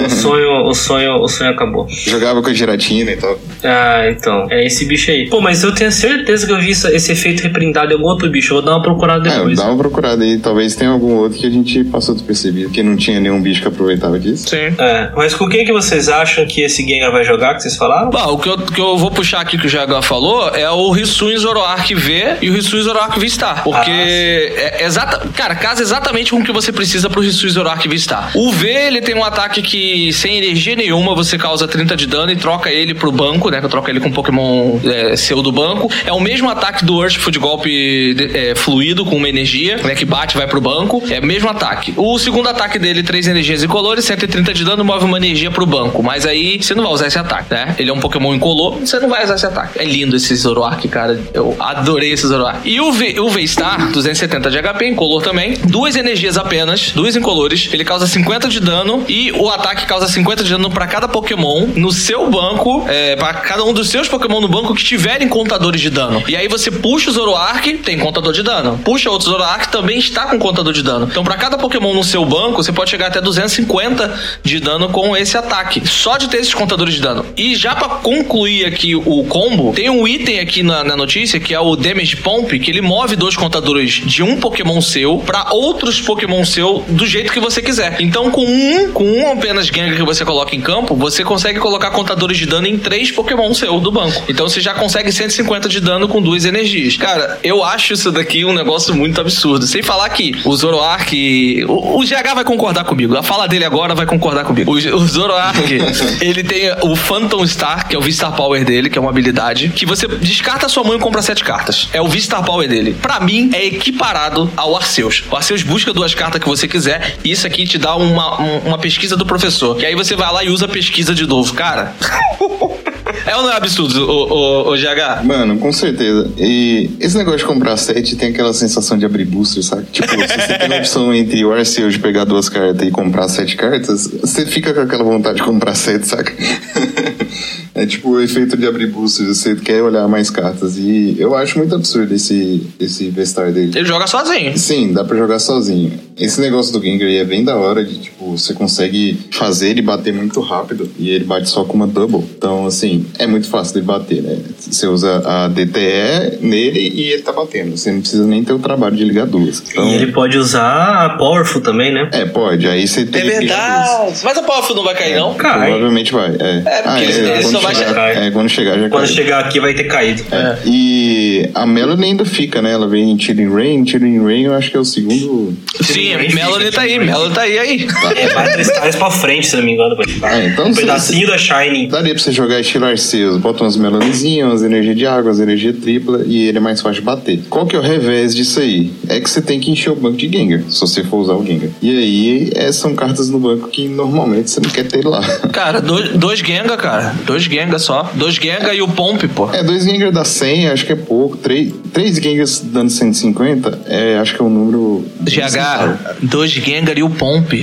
Speaker 1: O sonho, o sonho, o sonho acabou.
Speaker 3: Jogava com a giratina e tal.
Speaker 1: Ah, então. É esse bicho aí. Pô, mas eu tenho certeza que eu vi esse efeito reprintado em algum outro bicho. Eu vou dar uma procurada
Speaker 3: É,
Speaker 1: depois.
Speaker 3: dá uma procurada aí. Talvez tenha algum outro que a gente passou despercebido. Que não tinha nenhum bicho que aproveitava disso.
Speaker 2: Sim.
Speaker 1: É, mas com quem que vocês acham que esse Gengar vai jogar, que vocês falaram?
Speaker 2: Bom, o que eu, que eu vou puxar aqui que o Jagan falou é o Rissun Zoroark V e o Rissun Zoroark V-Star. Porque
Speaker 1: Ah,
Speaker 2: é exata, cara, casa exatamente com o que você precisa pro Rissun Zoroark V-Star. O V, ele tem um ataque que sem energia nenhuma você causa 30 de dano e troca ele pro banco, né? Que eu troco ele com um Pokémon é, seu do banco. É o mesmo ataque do Urshifu de golpe de- é, fluido com uma energia, né? Que bate e vai pro banco. É o mesmo ataque. O segundo ataque dele, três energias incolores, 130 de dano, move uma energia pro banco. Mas aí você não vai usar esse ataque, né? Ele é um Pokémon incolor, você não vai usar esse ataque. É lindo esse Zoroark, cara. Eu adorei esse Zoroark. E o V, o V-Star, 270 de HP, incolor também. Duas energias apenas, duas incolores. Ele causa 50 de dano e o ataque causa 50 de dano pra cada Pokémon no seu banco, é, para cada um dos seus Pokémon no banco que tiverem contadores de dano. E aí você puxa o Zoroark, tem contador de dano. Puxa outro Zoroark, também está com contador de dano. Então, pra cada Pokémon no seu banco, você pode chegar até 250 de dano com esse ataque. Só de ter esses contadores de dano. E já pra concluir aqui o combo, tem um item aqui na, na notícia que é o Damage Pump, que ele move dois contadores de um Pokémon seu pra outros Pokémon seu do jeito que você quiser. Então, com um, com um apenas Gengar que você coloca em campo, você consegue colocar contadores de dano em três Pokémon seu do banco. Então você já consegue 150 de dano com duas energias. Cara, eu acho isso daqui um negócio muito absurdo. Sem falar que o Zoroark. O, o GH vai concordar comigo. A fala dele agora vai concordar comigo. O, o Zoroark, ele tem o Phantom Star, que é o V-Star Power dele, que é uma habilidade, que você descarta a sua mão e compra sete cartas. É o V-Star Power dele. Pra mim, é equiparado ao Arceus. O Arceus busca duas cartas que você quiser e isso aqui te dá uma, um- uma pesquisa do professor. E aí você vai lá e usa a pesquisa de novo. Cara. É ou não é absurdo, o, o, o GH?
Speaker 3: Mano, com certeza. E esse negócio de comprar set tem aquela sensação de abrir booster, sabe? Tipo, se você tem a opção entre o Arceus de pegar duas cartas e comprar sete cartas, você fica com aquela vontade de comprar sete, saca? É tipo o efeito de abrir boosters, você quer olhar mais cartas. E eu acho muito absurdo esse, esse vestar dele.
Speaker 2: Ele joga sozinho.
Speaker 3: Sim, dá pra jogar sozinho. Esse negócio do Gengar aí é bem da hora de, tipo, você consegue fazer ele bater muito rápido e ele bate só com uma double. Então, assim, é muito fácil de bater, né? Você usa a DTE nele e ele tá batendo. Você não precisa nem ter o trabalho de ligar duas. Então,
Speaker 1: E ele pode usar a Powerful também, né?
Speaker 3: É, pode. Aí você tem
Speaker 2: É verdade. Mas a Powerful não vai cair, não?
Speaker 1: Cai.
Speaker 3: Provavelmente vai. É,
Speaker 2: É, porque ele
Speaker 3: quando
Speaker 2: só vai
Speaker 3: chegar. É, quando chegar já
Speaker 1: Quando
Speaker 3: cai.
Speaker 1: chegar aqui vai ter caído.
Speaker 3: É. E a Melanie ainda fica, né? Ela vem em Chilling Rain. Chilling Rain eu acho que é o segundo.
Speaker 2: Sim,
Speaker 1: Ele
Speaker 2: Melanie tá aí, Melanie tá aí, aí.
Speaker 1: É, vai três caras pra frente, se não me engano.
Speaker 3: Ah, então
Speaker 1: um
Speaker 3: você-
Speaker 1: pedacinho da Shining.
Speaker 3: Daria pra você jogar estilo Arceus, bota umas melanizinhas, umas energia de água, umas energia tripla e ele é mais fácil de bater. Qual que é o revés disso aí? É que você tem que encher o banco de Gengar, se você for usar o Gengar. E aí é, são cartas no banco que normalmente você não quer ter lá.
Speaker 2: Cara, dois, dois Gengar, cara. Dois Gengar só. Dois Gengar e o Pomp, pô.
Speaker 3: É, dois Gengar dá 100, acho que é pouco. Três, três Gengars dando 150, é, acho que é um número...
Speaker 2: GH, dois Gengar e o Pomp.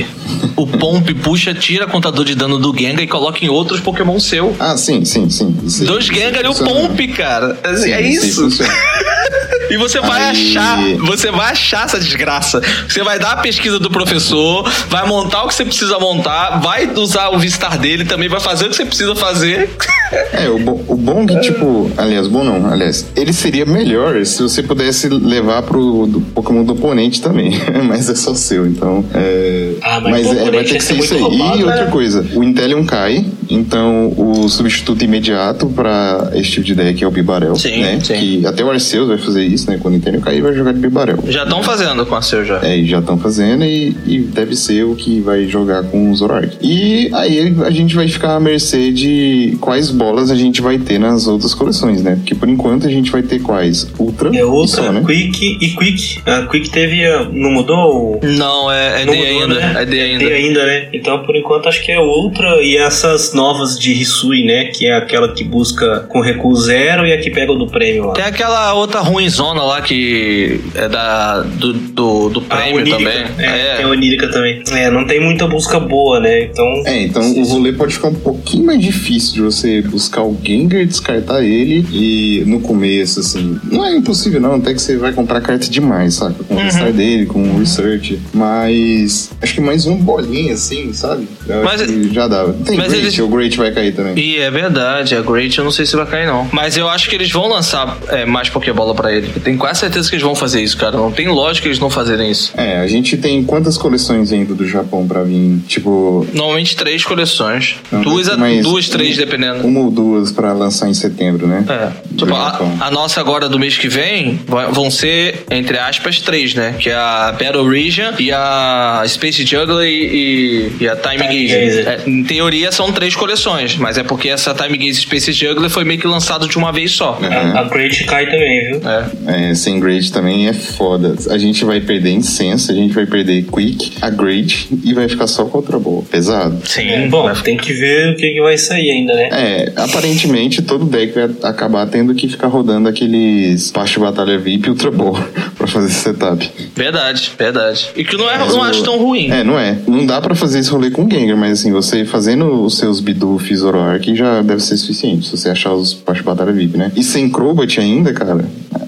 Speaker 2: O Pomp puxa, tira contador de dano do Gengar e coloca em outros Pokémon seu.
Speaker 3: Ah, sim, sim, sim. Isso
Speaker 2: Dois
Speaker 3: isso
Speaker 2: Gengar e o
Speaker 3: funciona.
Speaker 2: Pomp, cara. Assim,
Speaker 3: Sim,
Speaker 2: é
Speaker 3: aí
Speaker 2: isso. E você vai
Speaker 3: Aí-
Speaker 2: achar, você vai achar essa desgraça. Você vai dar a pesquisa do professor, vai montar o que você precisa montar, vai usar o Vistar dele, também vai fazer o que você precisa fazer.
Speaker 3: É, o, bo- o bom que, tipo, aliás, bom não, aliás, ele seria melhor se você pudesse levar pro do Pokémon do oponente também, mas é só seu, então. É...
Speaker 1: Ah, mas o
Speaker 3: é, vai ter que
Speaker 1: ser
Speaker 3: isso aí.
Speaker 1: roubado,
Speaker 3: e outra
Speaker 1: né?
Speaker 3: coisa, o Inteleon cai, então o substituto imediato pra esse tipo de deck é o Bibarel,
Speaker 2: Sim,
Speaker 3: né?
Speaker 2: sim.
Speaker 3: Que até o Arceus vai fazer isso, né? Quando o Inteleon cair, vai jogar de Bibarel.
Speaker 2: Já estão fazendo com a seu já.
Speaker 3: É, já estão fazendo e, e deve ser o que vai jogar com o Zoroark. E aí a gente vai ficar à mercê de quais bolas a gente vai ter nas outras coleções, né? Porque por enquanto a gente vai ter quais? Ultra
Speaker 1: É
Speaker 3: e
Speaker 1: outra,
Speaker 3: só, né?
Speaker 1: Quick e Quick. A Quick teve. ah, Não mudou?
Speaker 2: Não, é, é
Speaker 1: Não
Speaker 2: D
Speaker 1: mudou,
Speaker 2: ainda.
Speaker 1: né?
Speaker 2: É D ainda.
Speaker 1: Tem ainda, né? Então, por enquanto, acho que é Ultra e essas novas de Hisui, né? Que é aquela que busca com recuo zero e a que pega o do prêmio lá.
Speaker 2: Tem aquela outra ruimzona lá que é da, do, do, do prêmio
Speaker 1: Onírica.
Speaker 2: também.
Speaker 1: É, tem a Onírica também. É, não tem muita busca boa, né? Então.
Speaker 3: É, então o rolê pode ficar um pouquinho mais difícil de você buscar o Gengar, descartar ele e no começo, assim. Não é impossível, não, até que você vai comprar carta demais, saca? Com o
Speaker 2: Uhum.
Speaker 3: restart dele, com o research. Mas acho que mais uma bolinha, assim, sabe? Eu
Speaker 2: Mas-
Speaker 3: já dá. Tem
Speaker 2: mas
Speaker 3: Great,
Speaker 2: eles-
Speaker 3: o Great vai cair também.
Speaker 2: E é verdade, a Great eu não sei se vai cair não. Mas eu acho que eles vão lançar é, mais Pokébola pra ele. Eu tenho quase certeza que eles vão fazer isso, cara. Não tem lógica eles não fazerem isso.
Speaker 3: É, a gente tem quantas coleções ainda do Japão pra vir? Tipo,
Speaker 2: Normalmente três coleções.
Speaker 3: Não,
Speaker 2: duas, a- duas, três,
Speaker 3: um-
Speaker 2: dependendo.
Speaker 3: uma ou duas pra lançar em setembro, né?
Speaker 2: É. Tipo, a, a nossa agora do mês que vem vai- vão ser, entre aspas, três, né? Que é a Battle Region e a Space Juggler e, e a Time
Speaker 1: Time
Speaker 2: Gaze.
Speaker 1: Gazer.
Speaker 2: É, em teoria são três coleções, mas é porque essa Time Gaze e Space Juggler foi meio que lançado de uma vez só.
Speaker 1: A, a Great cai também, viu?
Speaker 2: É.
Speaker 3: É, sem Great também é foda. A gente vai perder Incense, a gente vai perder Quick, a Great e vai ficar só com outra boa. Pesado.
Speaker 2: Sim,
Speaker 1: É, bom, tem que ver o que, que vai sair ainda, né?
Speaker 3: É, aparentemente todo deck vai acabar tendo que ficar rodando aqueles parte de batalha VIP Ultra Ball pra fazer esse setup.
Speaker 2: Verdade, verdade. E que não, é,
Speaker 3: Mas
Speaker 2: não
Speaker 3: o-
Speaker 2: acho tão ruim.
Speaker 3: É, não é. Não dá pra fazer esse rolê com Gengar, mas assim, você fazendo os seus Bidoof e Zoroark já deve ser suficiente, se você achar os parte de batalha VIP, né? E sem Crobat ainda, cara,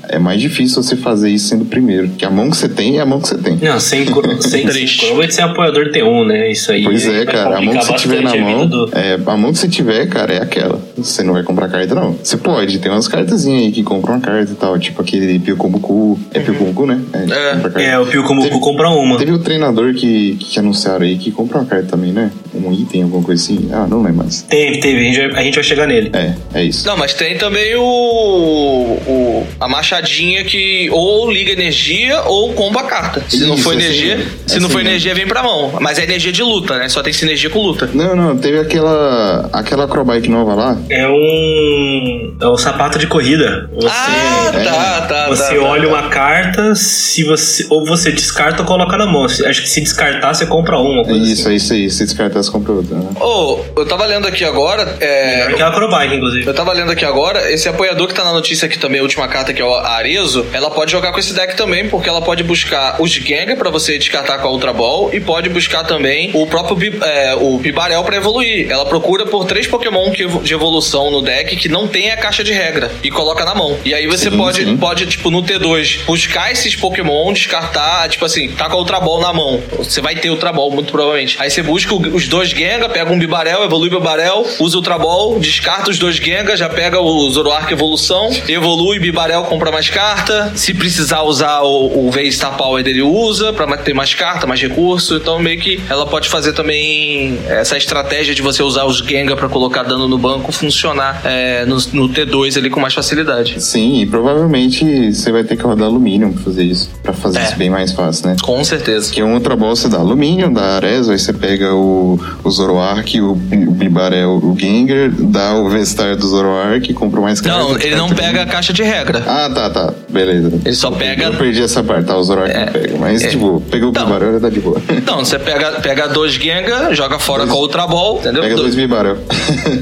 Speaker 3: é mais difícil você fazer isso sendo primeiro. Que a mão que você tem é a mão que você tem.
Speaker 1: Não, sem, sem, sem. Crobat, você é apoiador T1, né? Isso aí.
Speaker 3: Pois é, cara. A mão que você tiver na mão.
Speaker 1: do-
Speaker 3: É, a mão que você tiver, cara, é aquela. Você não vai comprar carta, não. Você pode, tem umas cartazinhas aí que compram uma carta e tal. Tipo aquele Piokombuku. É Piokombuku, né?
Speaker 2: É.
Speaker 3: compra carta.
Speaker 1: É, o Pio
Speaker 3: Teve-
Speaker 1: compra uma.
Speaker 3: Teve o treinador que, que anunciaram aí que compra uma carta também, né? Um item, alguma coisa assim. Ah, não lembro mais.
Speaker 1: Teve, teve. A gente, vai, a gente vai chegar nele.
Speaker 3: É, é isso.
Speaker 2: Não, mas tem também o. o a marcha piscadinha que ou liga energia ou comba a carta. Se não
Speaker 3: Isso,
Speaker 2: for
Speaker 3: assim,
Speaker 2: energia, se
Speaker 3: assim
Speaker 2: não for
Speaker 3: mesmo.
Speaker 2: energia, vem pra mão. Mas é energia de luta, né? Só tem sinergia com luta.
Speaker 3: Não, não, teve aquela. aquela acrobike nova lá.
Speaker 1: É um. É um sapato de corrida. Você.
Speaker 2: ah,
Speaker 3: é,
Speaker 2: tá, tá.
Speaker 1: Você
Speaker 2: tá,
Speaker 1: olha
Speaker 2: tá.
Speaker 1: uma carta, se você ou você descarta ou coloca na mão. Se- Acho que se descartar, você compra uma.
Speaker 3: É
Speaker 1: coisa
Speaker 3: isso,
Speaker 1: assim.
Speaker 3: é isso aí. Se descartar, compra outra. Né?
Speaker 2: Ô, eu tava lendo aqui agora. É,
Speaker 1: Melhor que a Acrobike, inclusive.
Speaker 2: Eu tava lendo aqui agora, esse apoiador que tá na notícia aqui também, a última carta que é o Arezo, ela pode jogar com esse deck também, porque ela pode buscar os Gengar pra você descartar com a Ultra Ball e pode buscar também o próprio Bi- é, o Bibarel pra evoluir. Ela procura por três Pokémon que evo- de evolução no deck que não tem a caixa de regra e coloca na mão. E aí você
Speaker 3: Sim,
Speaker 2: pode,
Speaker 3: sim.
Speaker 2: pode, tipo, no T2, buscar esses Pokémon, descartar, tipo assim, tá com a Ultra Ball na mão. Você vai ter Ultra Ball, muito provavelmente. Aí você busca o- os dois Gengar, pega um Bibarel, evolui o Bibarel, usa o Ultra Ball, descarta os dois Gengar, já pega o Zoroark Evolução, evolui Bibarel, compra mais carta. Se precisar usar o, o V-Star Power dele, usa pra ter mais carta, mais recurso. Então meio que ela pode fazer também essa estratégia de você usar os Gengar pra colocar dano no banco funcionar é, no, no T2 ali com mais facilidade.
Speaker 3: Sim, e provavelmente você vai ter que rodar alumínio pra fazer isso. Pra fazer
Speaker 2: É.
Speaker 3: isso bem mais fácil, né?
Speaker 2: Com certeza.
Speaker 3: Que é outra você dá alumínio, dá Arezzo, aí você pega o, o Zoroark, o, Bi- o Bibarel, o Gengar, dá o V-Star do Zoroark, compra mais carta.
Speaker 2: Não, ele não pega a caixa de regra.
Speaker 3: Ah, tá, tá. Beleza.
Speaker 2: Ele só pega.
Speaker 3: Eu perdi essa parte, tá? O Zoroark não pega. Mas,
Speaker 2: é.
Speaker 3: tipo, pegou o
Speaker 2: Não.
Speaker 3: Bibarel, tá de boa.
Speaker 2: Não, você pega, pega dois Gengar, joga fora com a Ultra Ball, entendeu?
Speaker 3: Pega
Speaker 2: Do-
Speaker 3: dois Bibarel.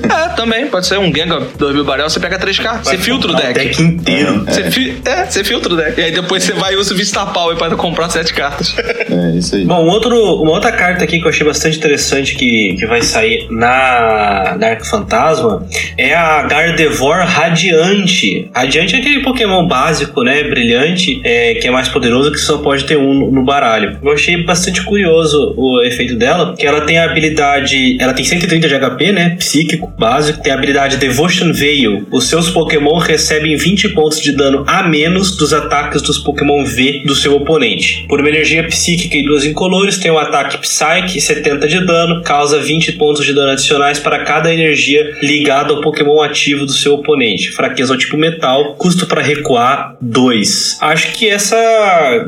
Speaker 2: É, também, pode ser um Gengar, dois mil barel, você pega três cartas. Você filtra o deck.
Speaker 1: deck inteiro.
Speaker 2: Você fi- É, você filtra o deck. E aí depois você vai e usa o Vista Power pra comprar sete cartas.
Speaker 3: é, isso aí.
Speaker 1: Bom, um outro, uma outra carta aqui que eu achei bastante interessante que, que vai sair na Dark Fantasma é a Gardevoir Radiante. Radiante é aquele Pokémon básico, né? Brilhante, é, que é mais poderoso que só pode ter um no, no baralho. Eu achei bastante curioso o efeito dela, que ela tem a habilidade. Ela tem 130 de HP, né? Psíquico, básico. Tem a habilidade Devotion Veil. Os seus Pokémon recebem 20 pontos de dano a menos dos ataques dos Pokémon V do seu oponente. Por uma energia psíquica e duas incolores, tem um ataque Psyche, 70 de dano, causa 20 pontos de dano adicionais para cada energia ligada ao Pokémon ativo do seu oponente. Fraqueza ao tipo metal, custo para recuar 2. Acho que essa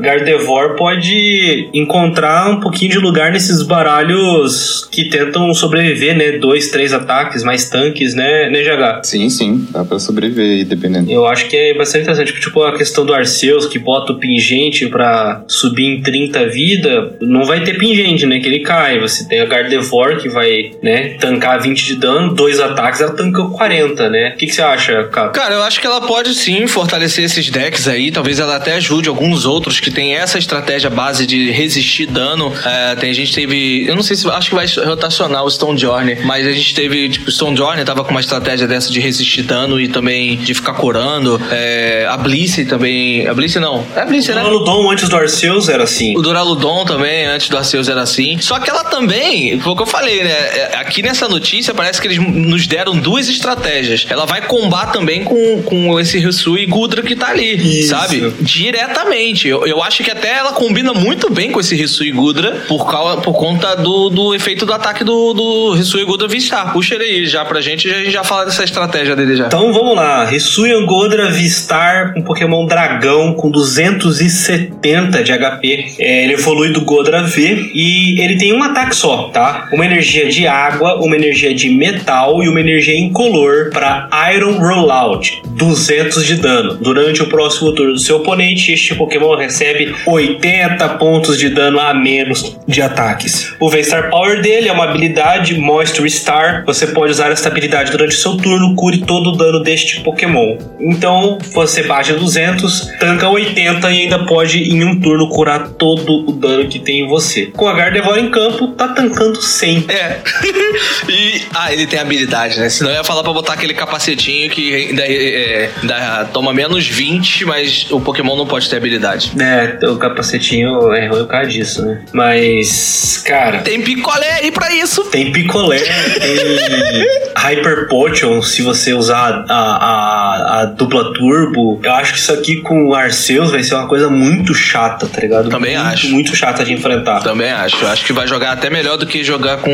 Speaker 1: Gardevoir pode encontrar um pouquinho de lugar nesses baralhos que tentam sobreviver, né? Dois, três ataques, mais tanques, né, né GH?
Speaker 3: Sim, sim. Dá pra sobreviver aí, dependendo.
Speaker 1: Eu acho que é bastante interessante. Tipo, a questão do Arceus, que bota o pingente pra subir em 30 vida, não vai ter pingente, né? Que ele cai. Você tem a Gardevoir, que vai, né, tancar 20 de dano, dois ataques, ela tanca 40, né? O que, que você acha, Caco?
Speaker 2: Cara, eu acho que ela pode sim fortalecer esses decks aí. Talvez ela até ajude alguns outros que tem essa estratégia base de resistir dano. É, tem gente teve. Eu não sei se. Acho que vai rotacionar o Stone Journey. Mas a gente teve. Tipo, o Stone Journey tava com uma estratégia dessa de resistir dano e também de ficar curando. É, a Blissey também. A Blissey não. É a Blissey, né?
Speaker 1: O Ludon antes do Arceus era assim.
Speaker 2: O Duraludon também, antes do Arceus era assim. Só que ela também, foi o que eu falei, né? É, Aqui nessa notícia parece que eles nos deram duas estratégias. Ela vai combar também com, com esse Hisui e Gudra que tá ali,
Speaker 1: Isso.
Speaker 2: sabe? Diretamente. Eu, eu acho que até ela combina muito bem com esse Hisui e Gudra por, causa, por conta do, do efeito do ataque do, do Hisui e Gudra Vistar. Puxa ele aí já pra gente, a gente já fala dessa estratégia dele já.
Speaker 1: Então vamos lá, Hisuian Godra Vistar, um Pokémon dragão com 270 de HP. É, ele evolui do Godra V e ele tem um ataque só, tá? Uma energia de água, uma energia de metal e uma energia incolor para Iron Rollout, 200 de dano. Durante o próximo turno do seu oponente, este Pokémon recebe 80 pontos de dano a menos de ataques. O V-Star Power dele é uma habilidade Moisture Star. Você pode usar essa habilidade durante o seu turno, cure todo o dano deste Pokémon. Então, você baixa 200, tanca 80 e ainda pode em um turno curar todo o dano que tem em você. Com a Gardevoir em campo, tá tancando 100.
Speaker 2: É. e. Ah, ele tem habilidade, né? Senão eu ia falar pra botar aquele capacetinho que ainda, é, ainda toma menos 20, mas o Pokémon não pode ter habilidade.
Speaker 1: É, o capacetinho é ruim por causa disso, né? Mas, cara,
Speaker 2: Tem picolé aí pra isso.
Speaker 1: Tem picolé, tem Hyper Potion, se você usar a, a, a dupla turbo. Eu acho que isso aqui com o Arceus vai ser uma coisa muito chata, tá ligado?
Speaker 2: Também
Speaker 1: muito,
Speaker 2: acho.
Speaker 1: Muito chata de enfrentar.
Speaker 2: Também acho. Acho que vai jogar até melhor do que jogar com.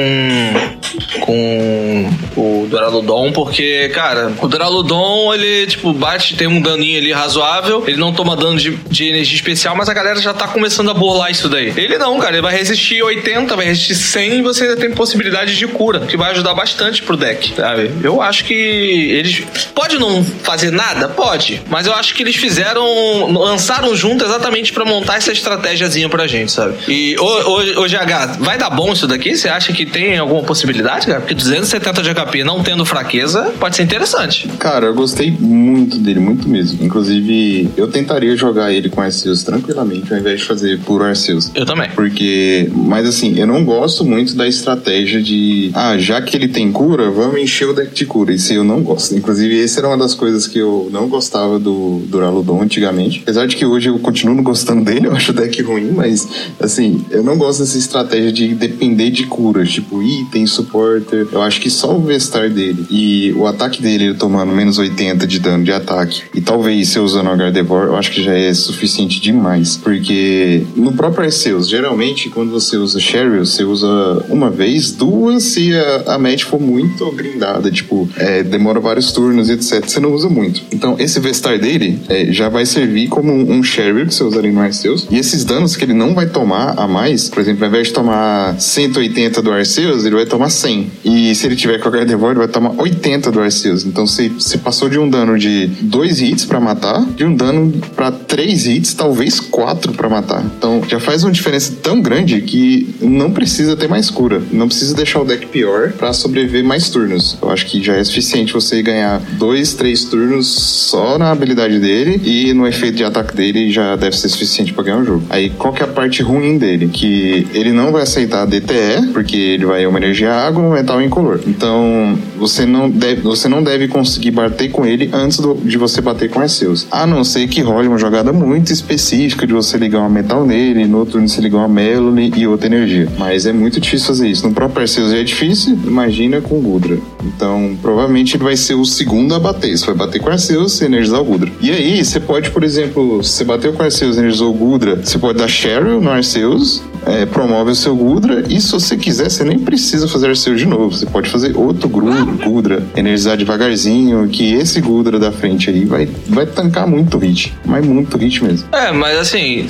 Speaker 2: com o Duraludon, porque, cara, o Duraludon, ele, tipo, bate, tem um daninho ali razoável, ele não toma dano de, de energia especial, mas a galera já tá começando a burlar isso daí. Ele não, cara, ele vai resistir 80, vai resistir 100 e você ainda tem possibilidade de cura, que vai ajudar bastante pro deck, sabe? Eu acho que eles. Pode não fazer nada? Pode, mas eu acho que eles fizeram. lançaram junto exatamente para montar essa estratégiazinha pra gente, sabe? E o GH, vai dar bom isso daqui? Você acha que tem alguma possibilidade, cara? Porque 270 de HP não tendo fraqueza pode ser interessante.
Speaker 3: Cara, eu gostei muito dele, muito mesmo. Inclusive, eu tentaria jogar ele com Arceus tranquilamente, ao invés de fazer puro Arceus.
Speaker 2: Eu também.
Speaker 3: Porque, mas assim, eu não gosto muito da estratégia de, ah, já que ele tem cura, vamos encher o deck de cura. Isso eu não gosto. Inclusive, essa era uma das coisas que eu não gostava do Duraludon antigamente. Apesar de que hoje eu continuo gostando dele, eu acho o deck ruim, mas assim, eu não gosto dessa estratégia de depender de tipo item, supporter. Eu acho que só o Vestar dele e o ataque dele tomando menos 80 de dano de ataque e talvez você usando o Gardevoir, eu acho que já é suficiente demais. Porque no próprio Arceus, geralmente quando você usa Cheryl, você usa uma vez, duas se a, a match for muito grindada, tipo, é, demora vários turnos, etc. Você não usa muito. Então esse Vestar dele é, já vai servir como um, um Cheryl que você usaria no Arceus. E esses danos que ele não vai tomar a mais, por exemplo, ao invés de tomar 180 do Arceus, ele vai tomar 100. E se ele tiver com a Gardevoir, ele vai tomar 80 do Arceus. Então você, você passou de um dano de 2 hits para matar, de um dano para 3 hits, talvez 4 para matar. Então já faz uma diferença tão grande que não precisa ter mais cura. Não precisa deixar o deck pior para sobreviver mais turnos. Eu acho que já é suficiente você ganhar 2, 3 turnos só na habilidade dele e no efeito de ataque dele já deve ser suficiente para ganhar o jogo. Aí qual que é a parte ruim dele? Que ele não vai aceitar DTE, porque ele vai uma energia água, um metal incolor. Então, você não deve, você não deve conseguir bater com ele antes do, de você bater com Arceus. A não ser que role uma jogada muito específica de você ligar uma metal nele, no outro turno você ligar uma Melody e outra energia. Mas é muito difícil fazer isso. No próprio Arceus é difícil, imagina com Gudra. Então, provavelmente ele vai ser o segundo a bater. Você vai bater com Arceus e energizar o Gudra. E aí, você pode, por exemplo, se você bateu com Arceus e energizou o Gudra, você pode dar Cheryl no Arceus é, promove o seu Gudra e se você quiser, você nem precisa fazer Arceus de novo. Você pode fazer outro Gudra, energizar devagarzinho, que esse Gudra da frente aí vai, vai tancar muito hit. Mas muito hit mesmo.
Speaker 2: É, mas assim,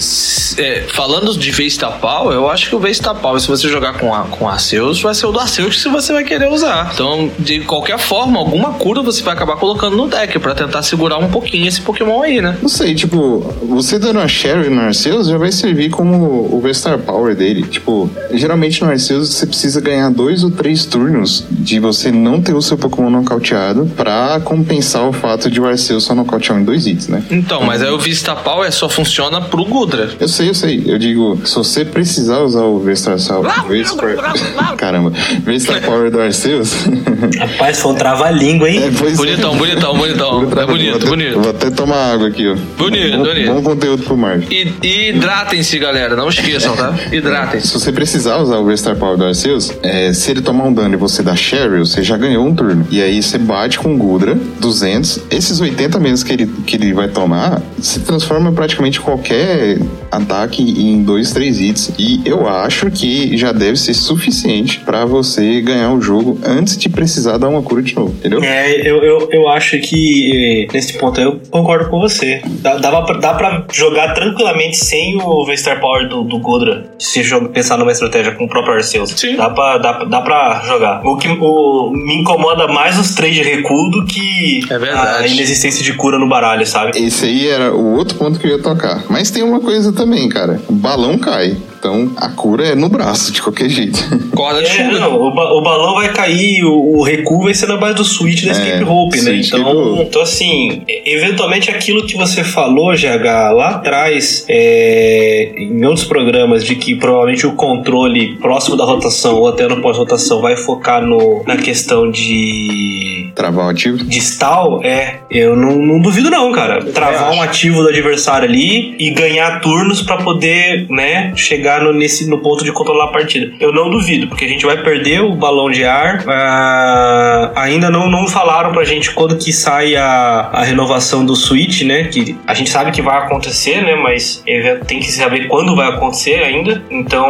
Speaker 2: é, falando de Vestapal, eu acho que o Vestapal, se você jogar com, a, com Arceus, vai ser o do Arceus que você vai querer usar. Então, de qualquer forma, alguma cura você vai acabar colocando no deck para tentar segurar um pouquinho esse Pokémon aí, né?
Speaker 3: Não sei, tipo, você dando a Sherry no Arceus já vai servir como o Vestar Power dele. Tipo, geralmente no Arceus você precisa ganhar dois ou três turnos de você não ter o seu Pokémon nocauteado pra compensar o fato de o Arceus só nocautear em dois hits, né?
Speaker 2: Então, mas aí o Vista Power só funciona pro Gudra.
Speaker 3: Eu sei, eu sei. Eu digo, se você precisar usar o Vestar Vestar... Caramba, Vestar Power do Arceus.
Speaker 1: Rapaz, foi um trava-língua, hein? É,
Speaker 2: bonitão, é. bonitão, bonitão, bonitão. É bonito,
Speaker 3: vou
Speaker 2: bonito.
Speaker 3: Vou até tomar água aqui, ó.
Speaker 2: Bonito, bom, bonito.
Speaker 3: Bom conteúdo pro Mark.
Speaker 2: E, hidratem-se, galera. Não esqueçam, tá? Hidratem-se.
Speaker 3: Se você precisar usar o Vestar Power do Arceus, é, se ele tomar um dano e você dá Cheryl, você já ganhou um turno. E aí você bate com o Gudra, 200. Esses 80 menos que ele, que ele vai tomar se transforma praticamente qualquer ataque em dois, três hits. E eu acho que já deve ser suficiente para você ganhar o jogo antes de precisar dar uma cura de novo, entendeu?
Speaker 1: É, eu, eu, eu acho que nesse ponto eu concordo com você. Dá, dá, pra, dá pra jogar tranquilamente sem o Vestar Power do, do Godra, se joga, pensar numa estratégia com o próprio Arceus.
Speaker 2: Sim.
Speaker 1: Dá pra, dá, dá pra jogar. O que o, me incomoda mais os três de recuo do que
Speaker 2: é
Speaker 1: a inexistência de cura no baralho, sabe?
Speaker 3: Esse aí era o outro ponto que eu ia tocar. Mas tem uma coisa também, cara. O balão cai. Então a cura é no braço, de qualquer jeito.
Speaker 2: Corda de
Speaker 1: é, não, o, ba o, balão vai cair, o, o, recuo vai ser na base do switch da é, Escape Rope, né? Então, então, assim, eventualmente aquilo que você falou, GH, lá atrás, é, em outros programas, de que provavelmente o controle próximo da rotação ou até no pós-rotação vai focar no, na questão de.
Speaker 3: Travar um ativo?
Speaker 1: De stall, é. Eu não, não duvido, não, cara. Travar um ativo do adversário ali e ganhar turnos para poder, né, chegar chegar no, nesse, no ponto de controlar a partida. Eu não duvido, porque a gente vai perder o balão de ar. Uh, ainda não, não falaram pra gente quando que sai a, a renovação do Switch, né? Que a gente sabe que vai acontecer, né? Mas tem que saber quando vai acontecer ainda. Então,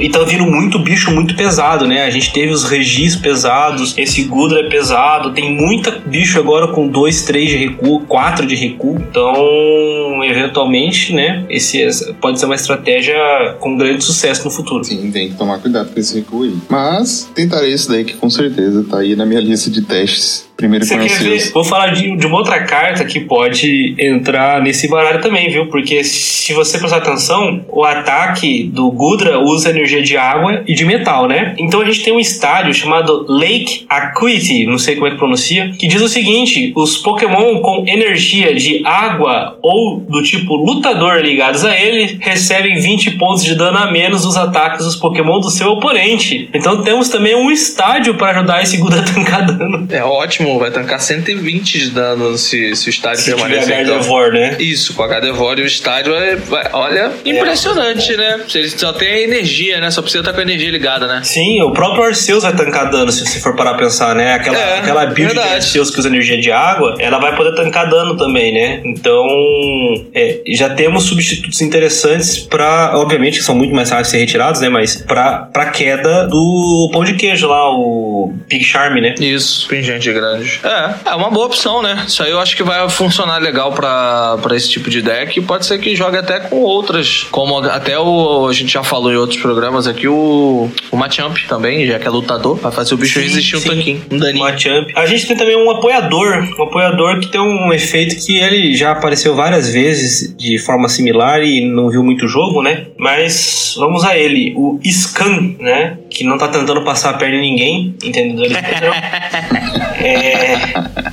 Speaker 1: e tá vindo muito bicho muito pesado, né? A gente teve os regis pesados, esse Gudra é pesado, tem muita bicho agora com 2, 3 de recuo, 4 de recuo. Então, eventualmente, né? Esse pode ser uma estratégia com grande sucesso no futuro.
Speaker 3: Sim, tem que tomar cuidado com esse recuo aí. Mas tentarei esse daí que com certeza tá aí na minha lista de testes Primeiro Você quer ver?
Speaker 1: Vou falar de, de uma outra carta que pode entrar nesse baralho também, viu? Porque se você prestar atenção, o ataque do Gudra usa energia de água e de metal, né? Então a gente tem um estádio chamado Lake Acuity, não sei como é que pronuncia, que diz o seguinte: os Pokémon com energia de água ou do tipo lutador ligados a ele recebem 20 pontos de dano a menos nos ataques dos Pokémon do seu oponente. Então temos também um estádio para ajudar esse Gudra a tancar dano.
Speaker 2: É ótimo vai tancar 120 de dano se, se o estádio
Speaker 1: se
Speaker 2: permanecer.
Speaker 1: Então. Gardevoir, né?
Speaker 2: Isso, com a Gardevoir e o estádio é, olha, é. impressionante, é. né? Ele só tem a energia, né? Só precisa estar com a energia ligada, né?
Speaker 1: Sim, o próprio Arceus vai tancar dano, se você for parar a pensar, né? Aquela, é, aquela build verdade. de Arceus que usa energia de água, ela vai poder tancar dano também, né? Então, é, já temos substitutos interessantes para, obviamente, que são muito mais fáceis de ser retirados, né? Mas pra, pra queda do pão de queijo lá, o Big Charm, né?
Speaker 2: Isso, pingente grande. É, é uma boa opção, né? Isso aí eu acho que vai funcionar legal para esse tipo de deck. Pode ser que jogue até com outras, como até o a gente já falou em outros programas aqui, o, o Machamp também, já que é lutador, para fazer o bicho sim, resistir um tanquinho, um daninho.
Speaker 1: Machamp. A gente tem também um apoiador, um apoiador que tem um efeito que ele já apareceu várias vezes de forma similar e não viu muito jogo, né? Mas vamos a ele, o Scan, né? Que não tá tentando passar a perna em ninguém, entendeu? é,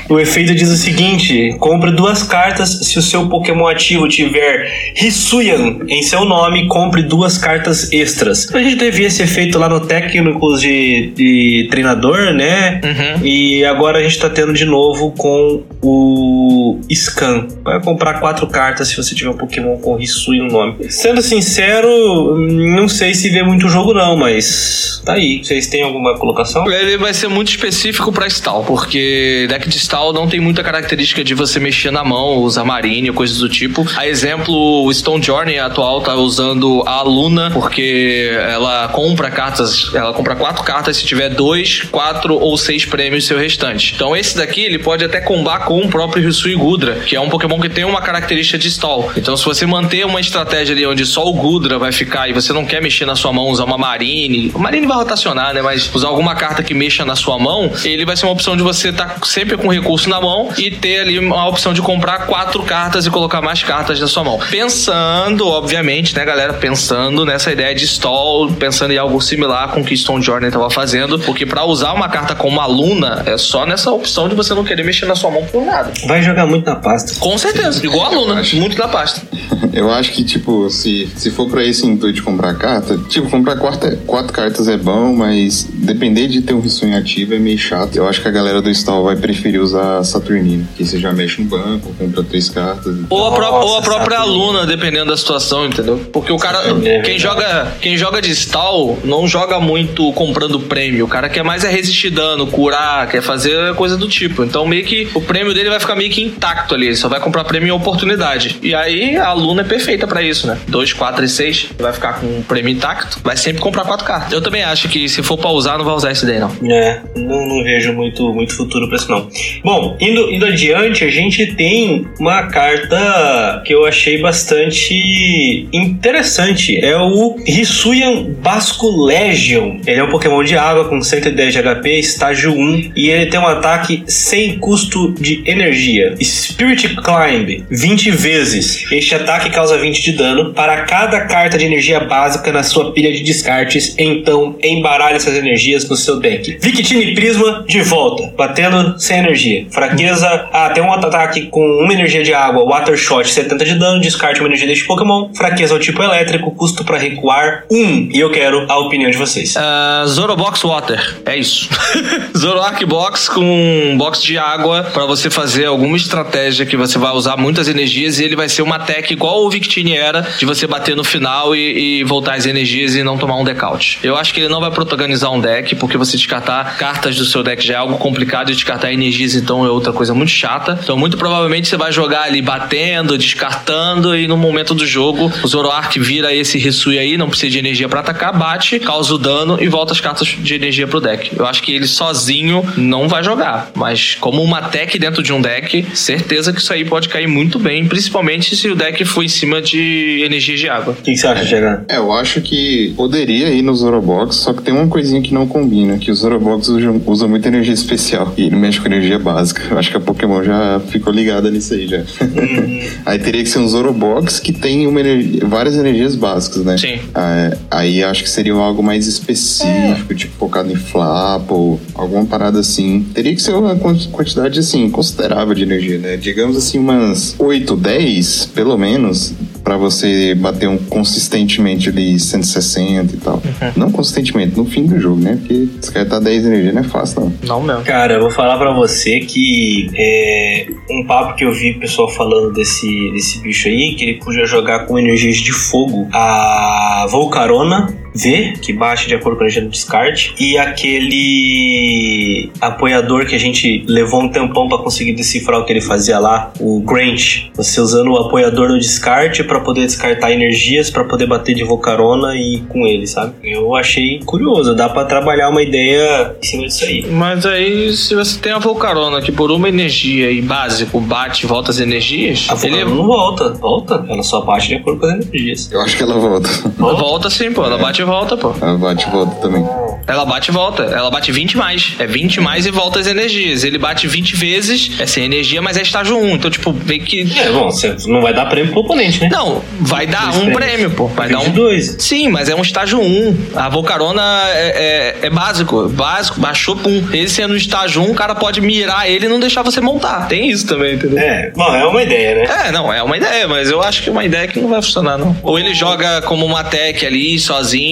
Speaker 1: o efeito diz o seguinte: compre duas cartas se o seu Pokémon ativo tiver Hisuian em seu nome, compre duas cartas extras. A gente teve esse efeito lá no Técnicos de, de Treinador, né? Uhum. E agora a gente tá tendo de novo com o Scan. Vai comprar quatro cartas se você tiver um Pokémon com Hisuian no nome. Sendo sincero, não sei se vê muito jogo não, mas tá aí. Vocês têm alguma colocação?
Speaker 2: Ele vai ser muito específico para Stall, porque deck de stall não tem muita característica de você mexer na mão, usar marine, coisas do tipo. A exemplo, o Stone Journey atual tá usando a Luna, porque ela compra cartas, ela compra quatro cartas se tiver dois, quatro ou seis prêmios seu restante. Então esse daqui ele pode até combar com o próprio Hisui Gudra, que é um Pokémon que tem uma característica de stall. Então se você manter uma estratégia ali onde só o Gudra vai ficar e você não quer mexer na sua mão, usar uma Marine, o Marine vai rotacionar, né? Mas usar alguma carta que mexa na sua mão, ele vai ser uma opção de você tá sempre com recurso na mão e ter ali a opção de comprar quatro cartas e colocar mais cartas na sua mão. Pensando, obviamente, né, galera? Pensando nessa ideia de stall, pensando em algo similar com o que Stone Jordan estava fazendo, porque para usar uma carta como aluna é só nessa opção de você não querer mexer na sua mão por nada.
Speaker 1: Vai jogar muito na pasta.
Speaker 2: Com certeza, igual a aluna, muito na pasta.
Speaker 3: Eu acho que, tipo, se, se for pra esse intuito de comprar carta, tipo, comprar quatro, quatro cartas é bom, mas depender de ter um risonho ativo é meio chato. Eu acho que a galera do stall vai preferir usar Saturnino, que você já mexe no banco, compra três cartas.
Speaker 2: Ou a, pró Nossa, ou a própria Saturnino. aluna, dependendo da situação, entendeu? Porque o cara, é quem joga, quem joga de stall não joga muito comprando prêmio. O cara quer mais é resistir dano, curar, quer fazer coisa do tipo. Então meio que o prêmio dele vai ficar meio que intacto ali. Ele só vai comprar prêmio em oportunidade. E aí a aluna é perfeita para isso, né? 2, 4 e 6 vai ficar com o prêmio intacto. Vai sempre comprar quatro cartas. Eu também acho que se for pra usar, não vai usar esse daí, não.
Speaker 1: É, não, não vejo muito, muito futuro pra isso, não. Bom, indo, indo adiante, a gente tem uma carta que eu achei bastante interessante. É o Hisuian Basco Legion. Ele é um Pokémon de água com 110 de HP, estágio 1, e ele tem um ataque sem custo energia. Spirit Climb, 20 vezes. Este ataque causa 20 de dano para cada carta de energia básica na sua pilha de descartes. Então, embaralhe essas energias no seu deck. Victini Prisma de volta, batendo sem energia. Fraqueza, ah, tem um ataque com uma energia de água, Water Shot, 70 de dano, descarte uma energia deste Pokémon. Fraqueza ao tipo elétrico, custo para recuar 1. E eu quero a opinião de vocês.
Speaker 2: Uh, Zorobox Water, é isso. Zoroark Box com um box de água para você você fazer alguma estratégia que você vai usar muitas energias e ele vai ser uma tech igual o Victini era, de você bater no final e, e voltar as energias e não tomar um decaute. Eu acho que ele não vai protagonizar um deck, porque você descartar cartas do seu deck já é algo complicado e descartar energias então é outra coisa muito chata. Então, muito provavelmente você vai jogar ali batendo, descartando e no momento do jogo o Zoroark vira esse Risui aí, não precisa de energia para atacar, bate, causa o dano e volta as cartas de energia pro deck. Eu acho que ele sozinho não vai jogar, mas como uma tech dentro de um deck, certeza que isso aí pode cair muito bem, principalmente se o deck for em cima de energia de água.
Speaker 1: O que, que você acha, Jagan?
Speaker 3: É, eu acho que poderia ir no Zorobox, só que tem uma coisinha que não combina, que o Zorobox usa, usa muita energia especial e ele mexe com energia básica. Eu acho que a Pokémon já ficou ligada nisso aí já.
Speaker 2: Uhum.
Speaker 3: aí teria que ser um Zorobox que tem uma energia- várias energias básicas, né?
Speaker 2: Sim.
Speaker 3: Ah, aí acho que seria algo mais específico, tipo focado em Flapple, alguma parada assim. Teria que ser uma quanti- quantidade assim considerável de energia, né? Digamos assim umas 8, 10, pelo menos, pra você bater um consistentemente ali 160 e tal.
Speaker 2: Uhum.
Speaker 3: Não consistentemente, no fim do jogo, né? Porque descartar 10 energia não é fácil, não.
Speaker 2: Não mesmo.
Speaker 1: Cara, eu vou falar pra você que é, um papo que eu vi o pessoal falando desse, desse bicho aí, que ele podia jogar com energias de fogo a Volcarona V, que baixa de acordo com a energia do descarte, e aquele apoiador que a gente levou um tempão pra conseguir decifrar o que ele fazia lá, o Grant. Você usando o apoiador no descarte pra poder descartar energias pra poder bater de Volcarona e com ele, sabe? Eu achei curioso, dá pra trabalhar uma ideia em cima disso aí.
Speaker 2: Mas aí, se você tem a Volcarona que por uma energia e básico bate e volta as energias,
Speaker 1: A
Speaker 2: ele
Speaker 1: não volta, volta. Ela só bate de acordo com as energias.
Speaker 3: Eu acho que ela volta.
Speaker 2: volta sim, pô. Ela bate e volta, pô.
Speaker 3: Ela bate e volta também.
Speaker 2: Ela bate e volta. Ela bate 20 mais. É 20 mais e volta as energias. Ele bate 20 vezes, é sem energia, mas é estágio 1. Então, tipo, meio que.
Speaker 1: É, bom, você não vai dar prêmio pro oponente, né?
Speaker 2: Não, vai dar
Speaker 1: Dois
Speaker 2: um
Speaker 1: prêmios.
Speaker 2: prêmio, pô. Vai dar um.
Speaker 1: dois.
Speaker 2: Sim, mas é um estágio 1. A Volcarona é, é, é básico. Básico, baixou, pum. Ele sendo no estágio 1, o cara pode mirar ele e não deixar você montar. Tem isso também, entendeu?
Speaker 1: É, bom, é uma ideia, né?
Speaker 2: É, não, é uma ideia, mas eu acho que é uma ideia que não vai funcionar, não. Ou ele joga como uma tech ali, sozinho,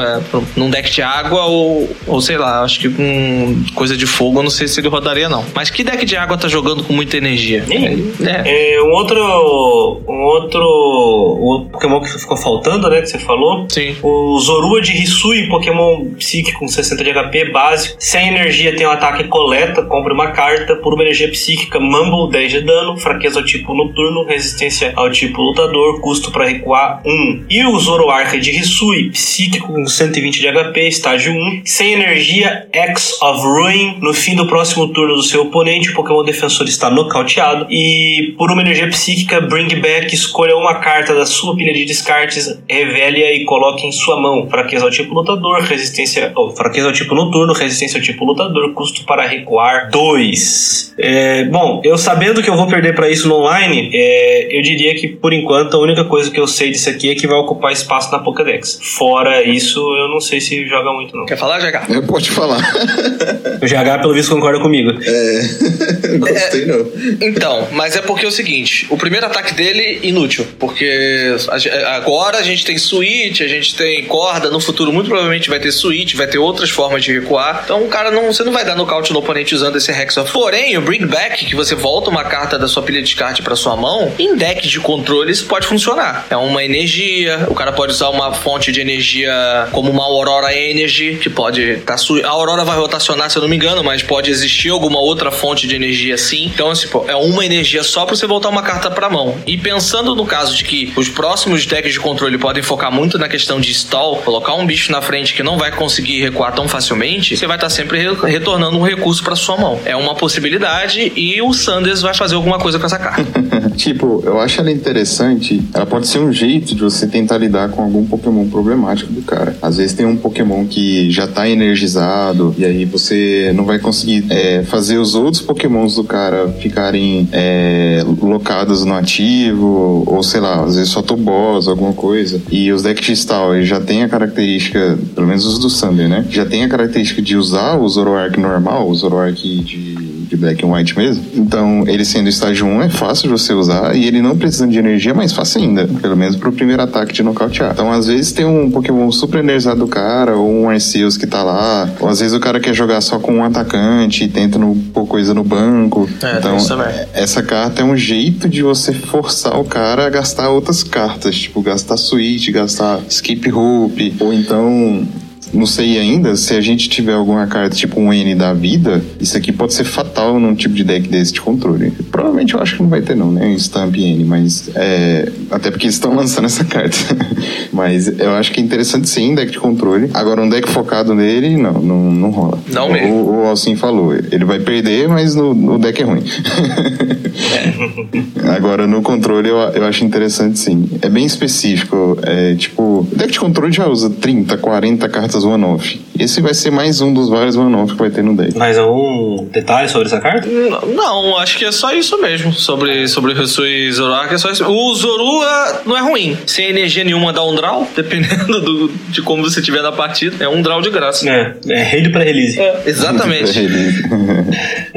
Speaker 2: é, num deck de água, ou, ou sei lá, acho que com coisa de fogo, eu não sei se ele rodaria, não. Mas que deck de água tá jogando com muita energia?
Speaker 1: Sim.
Speaker 2: É.
Speaker 1: É, um outro. Um outro. O Pokémon que ficou faltando, né? Que você falou.
Speaker 2: Sim.
Speaker 1: O Zorua de Hisui, Pokémon psíquico com 60 de HP básico. Sem energia tem um ataque coleta, compra uma carta. Por uma energia psíquica, Mumble 10 de dano. Fraqueza ao tipo noturno, resistência ao tipo lutador, custo para recuar 1. E o Zoroark de Hisui, psíquico com 120 de HP, estágio 1. Sem energia, X of Ruin. No fim do próximo turno do seu oponente, o Pokémon defensor está nocauteado. E por uma energia psíquica, Bring Back, escolha uma carta da sua pilha de descartes, revele-a e coloque em sua mão. Fraqueza ao tipo lutador, resistência. Oh, fraqueza ao tipo noturno, resistência ao tipo lutador, custo para recuar 2. É, bom, eu sabendo que eu vou perder para isso no online, é, eu diria que por enquanto a única coisa que eu sei disso aqui é que vai ocupar espaço na Pokédex. Fora isso, eu não sei se joga muito, não.
Speaker 2: Quer falar, GH?
Speaker 3: Eu Pode falar.
Speaker 1: O GH, pelo visto, concorda comigo.
Speaker 3: É. Gostei não.
Speaker 2: Então, mas é porque é o seguinte: o primeiro ataque dele, inútil. Porque agora a gente tem switch, a gente tem corda, no futuro muito provavelmente vai ter switch, vai ter outras formas de recuar. Então o cara não. Você não vai dar nocaute no oponente usando esse of. Porém, o Bring Back, que você volta uma carta da sua pilha de descarte pra sua mão, em deck de controle isso pode funcionar. É uma energia, o cara pode usar uma fonte de energia como uma Aurora Energy, que pode tá su- A Aurora vai rotacionar, se eu não me engano, mas pode existir alguma outra fonte de energia sim. Então, assim, pô, é uma energia só pra você voltar uma carta pra mão. E pensando no caso de que os próximos decks de controle podem focar muito na questão de stall, colocar um bicho na frente que não vai conseguir recuar tão facilmente, você vai estar sempre re- retornando um recurso pra sua mão. É uma possibilidade e o Sanders vai fazer alguma coisa com essa carta.
Speaker 3: tipo, eu acho ela interessante. Ela pode ser um jeito de você tentar lidar com algum Pokémon problemático do cara. Às vezes tem um Pokémon que já tá energizado e aí você não vai conseguir é, fazer os outros Pokémons do cara ficarem é, locados no ativo ou sei lá, às vezes só boss, alguma coisa. E os decks de Stall já tem a característica, pelo menos os do Sander, né? Já tem a característica de usar o Zoroark normal, o Zoroark de de Black and White mesmo. Então, ele sendo estágio 1 é fácil de você usar e ele não precisando de energia é mais fácil ainda. Pelo menos pro primeiro ataque de nocautear. Então, às vezes tem um Pokémon super energizado do cara, ou um Arceus que tá lá, ou às vezes o cara quer jogar só com um atacante e tenta no, pôr coisa no banco.
Speaker 2: É,
Speaker 3: então,
Speaker 2: também.
Speaker 3: essa carta é um jeito de você forçar o cara a gastar outras cartas, tipo gastar Switch, gastar Skip Hope, ou então não sei ainda se a gente tiver alguma carta tipo um N da vida, isso aqui pode ser fatal num tipo de deck desse de controle. Provavelmente eu acho que não vai ter não, né? Um Stamp N, mas é... até porque eles estão lançando essa carta. mas eu acho que é interessante sim, deck de controle. Agora um deck focado nele, não, não, não rola.
Speaker 2: Não mesmo.
Speaker 3: O, o Alcim falou, ele vai perder, mas no, deck é ruim. Agora no controle eu, eu acho interessante sim. É bem específico, é tipo, deck de controle já usa 30, 40 cartas one-off. Esse vai ser mais um dos vários one-off que vai ter no deck.
Speaker 1: Mais algum detalhe sobre essa carta?
Speaker 2: N- Não, acho que é só isso mesmo. Sobre, sobre o Resui Zorak, é só isso. O Zorua não é ruim. Sem energia nenhuma dá um draw, dependendo do, de como você tiver na partida. É um draw de graça.
Speaker 1: É, é rei de pré-release.
Speaker 2: Exatamente.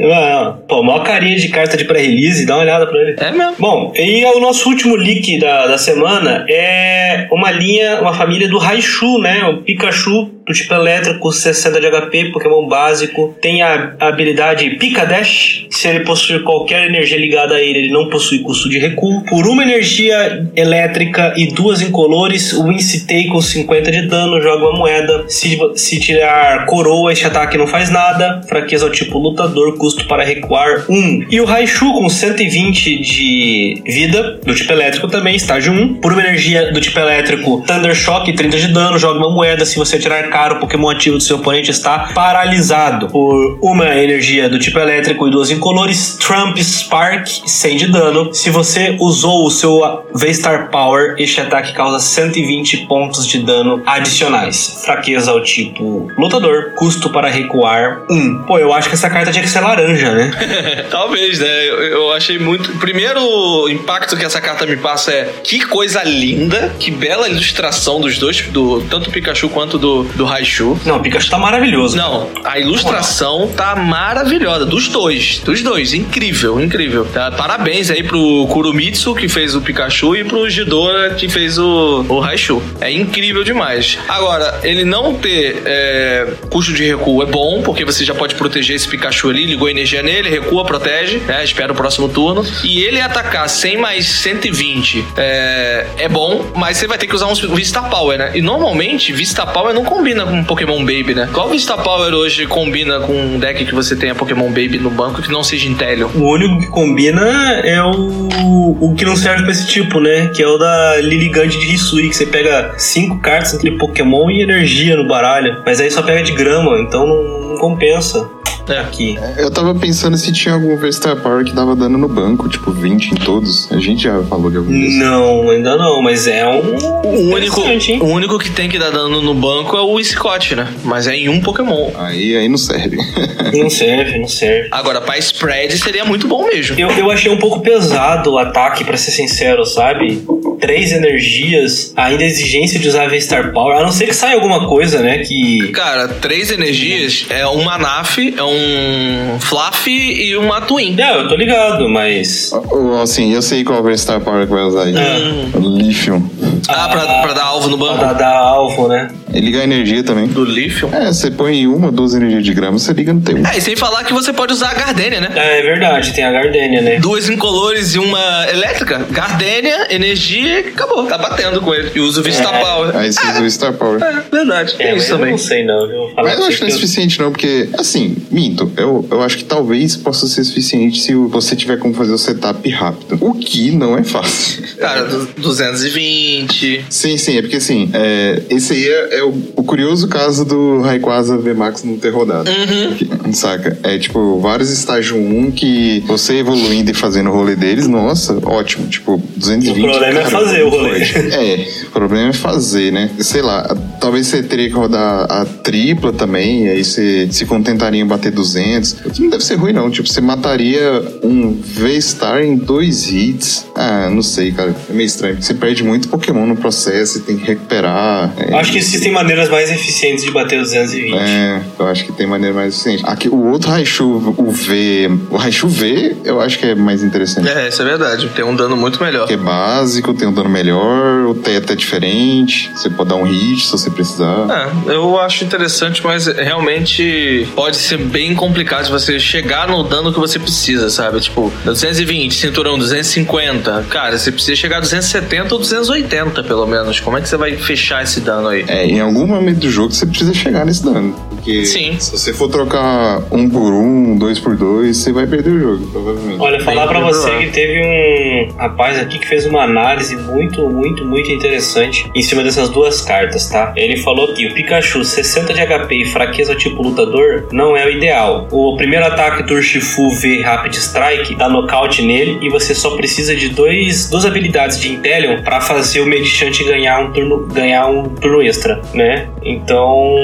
Speaker 1: Ah, Pô, maior carinha de carta de pré-release, dá uma olhada pra ele.
Speaker 2: É mesmo.
Speaker 1: Bom, e o nosso último leak da, da semana é uma linha, uma família do Raichu, né? O Pikachu do tipo elétrico, 60 de HP, Pokémon básico. Tem a, habilidade Pika Dash. Se ele possuir qualquer energia ligada a ele, ele não possui custo de recuo. Por uma energia elétrica e duas incolores, o Incitei com 50 de dano, joga uma moeda. Se, se tirar coroa, este ataque não faz nada. Fraqueza ao tipo lutador, custo para recuar 1. E o Raichu com 120 de vida, do tipo elétrico também, estágio 1. Por uma energia do tipo elétrico, Thunder Shock, 30 de dano, joga uma moeda. Se você tirar caro, o Pokémon ativo do seu oponente está paralisado. Por uma energia do tipo elétrico e duas incolores, Trump Spark, 100 de dano. Se você usou o seu V-Star Power, este ataque causa 120 pontos de dano adicionais. Fraqueza ao tipo lutador, custo para recuar 1. Pô, eu acho que essa carta tinha que ser laranja, né?
Speaker 2: Talvez, né? Eu, eu achei muito. Primeiro impacto que essa carta me passa é que coisa linda, que bela ilustração dos dois, do tanto do Pikachu quanto do, do Raichu.
Speaker 1: Não, o Pikachu tá maravilhoso.
Speaker 2: Não, a ilustração tá maravilhosa. Dos dois. Dos dois. Incrível, incrível. Tá, parabéns aí pro Kurumitsu, que fez o Pikachu, e pro Jidora, que fez o, o Raichu. É incrível demais. Agora, ele não ter é, custo de recuo é bom, porque você já pode proteger esse Pikachu ali, ligou energia nele, recua, protege, né? Espera o próximo turno. E ele atacar sem mais 120 é, é bom, mas você vai ter que usar um Vista Power, né? E normalmente, Vista Power não combina com Pokémon Baby, né? Qual Vista Power hoje combina com um deck que você tenha Pokémon Baby no banco que não seja Intelion?
Speaker 1: O único que combina é o, o que não serve pra esse tipo, né? Que é o da Lilligant de Hisui, que você pega cinco cartas entre Pokémon e energia no baralho. Mas aí só pega de grama, então não, não compensa.
Speaker 2: É.
Speaker 1: Aqui.
Speaker 3: Eu tava pensando se tinha algum V-Star Power que dava dano no banco, tipo 20 em todos. A gente já falou de algum desses.
Speaker 1: Não, ainda não, mas é um.
Speaker 2: O único, o único que tem que dar dano no banco é o Scott, né? Mas é em um Pokémon.
Speaker 3: Aí, aí não serve.
Speaker 1: Não serve, não serve.
Speaker 2: Agora, pra spread seria muito bom mesmo.
Speaker 1: Eu, eu achei um pouco pesado o ataque, pra ser sincero, sabe? Três energias, ainda a exigência de usar V-Star Power, a não ser que saia alguma coisa, né? Que.
Speaker 2: Cara, três energias é um Manaf, é um Fluff e uma Twin.
Speaker 1: Não, eu tô ligado, mas.
Speaker 3: Assim, eu sei qual V-Star Power que vai usar aí.
Speaker 1: É.
Speaker 3: O Lithium.
Speaker 2: Ah, pra, pra dar alvo no banco.
Speaker 1: Pra dar alvo, né?
Speaker 3: E ligar energia também.
Speaker 2: Do lithium?
Speaker 3: É, você põe uma, duas energias de grama, você liga no teu.
Speaker 2: É, e sem falar que você pode usar a gardênia, né?
Speaker 1: É, é verdade, tem a gardênia, né?
Speaker 2: Duas incolores e uma elétrica. Gardênia, energia, acabou. Tá batendo com ele. E usa o Vista
Speaker 1: é.
Speaker 2: Power. Né?
Speaker 3: Aí você usa o Vista Power.
Speaker 2: Né? É,
Speaker 1: é,
Speaker 2: verdade.
Speaker 1: É,
Speaker 2: isso também.
Speaker 1: Eu não sei, não. Eu
Speaker 3: mas eu acho que não é suficiente, não, porque, assim, minto. Eu, eu acho que talvez possa ser suficiente se você tiver como fazer o setup rápido. O que não é fácil.
Speaker 2: Cara, 220 assistir.
Speaker 3: Sim, sim, é porque assim, é, esse aí é, é o, o, curioso caso do Raikwaza VMAX não ter rodado. Uhum. Saca? É tipo, vários estágio 1 que você evoluindo e fazendo o rolê deles, nossa, ótimo. Tipo, 220.
Speaker 1: O problema é fazer o rolê.
Speaker 3: É, o problema é fazer, né? Sei lá, talvez você teria que rodar a tripla também, aí você se contentaria em bater 200. Não deve ser ruim, não. Tipo, você mataria um V-Star em dois hits. Ah, não sei, cara. É meio estranho. Você perde muito Pokémon no processo, você tem que recuperar. É,
Speaker 1: Acho que existem maneiras mais eficientes de bater 220.
Speaker 3: É, eu acho que tem maneira mais eficiente. Aqui, o outro Raichu, o V. O Raichu V, eu acho que é mais interessante.
Speaker 2: É, isso é verdade. Tem um dano muito melhor.
Speaker 3: Que é básico, tem um dano melhor, o teto é diferente, você pode dar um hit se você precisar.
Speaker 2: É, eu acho interessante, mas realmente pode ser bem complicado de você chegar no dano que você precisa, sabe? Tipo, 220, cinturão 250. Cara, você precisa chegar a 270 ou 280, pelo menos. Como é que você vai fechar esse dano aí?
Speaker 3: É, em algum momento do jogo você precisa chegar nesse dano. Porque
Speaker 2: Sim.
Speaker 3: se você for trocar um por um, dois por dois, você vai perder o jogo, provavelmente.
Speaker 1: Olha, falar pra
Speaker 2: Bem
Speaker 1: você que teve um rapaz aqui que fez uma análise muito, muito, muito interessante em cima dessas duas cartas, tá? Ele falou que o Pikachu 60 de HP e fraqueza tipo lutador não é o ideal. O primeiro ataque do Urshifu V Rapid Strike dá nocaute nele e você só precisa de dois, duas habilidades de Inteleon pra fazer o Medichante ganhar um turno, ganhar um turno extra, né? Então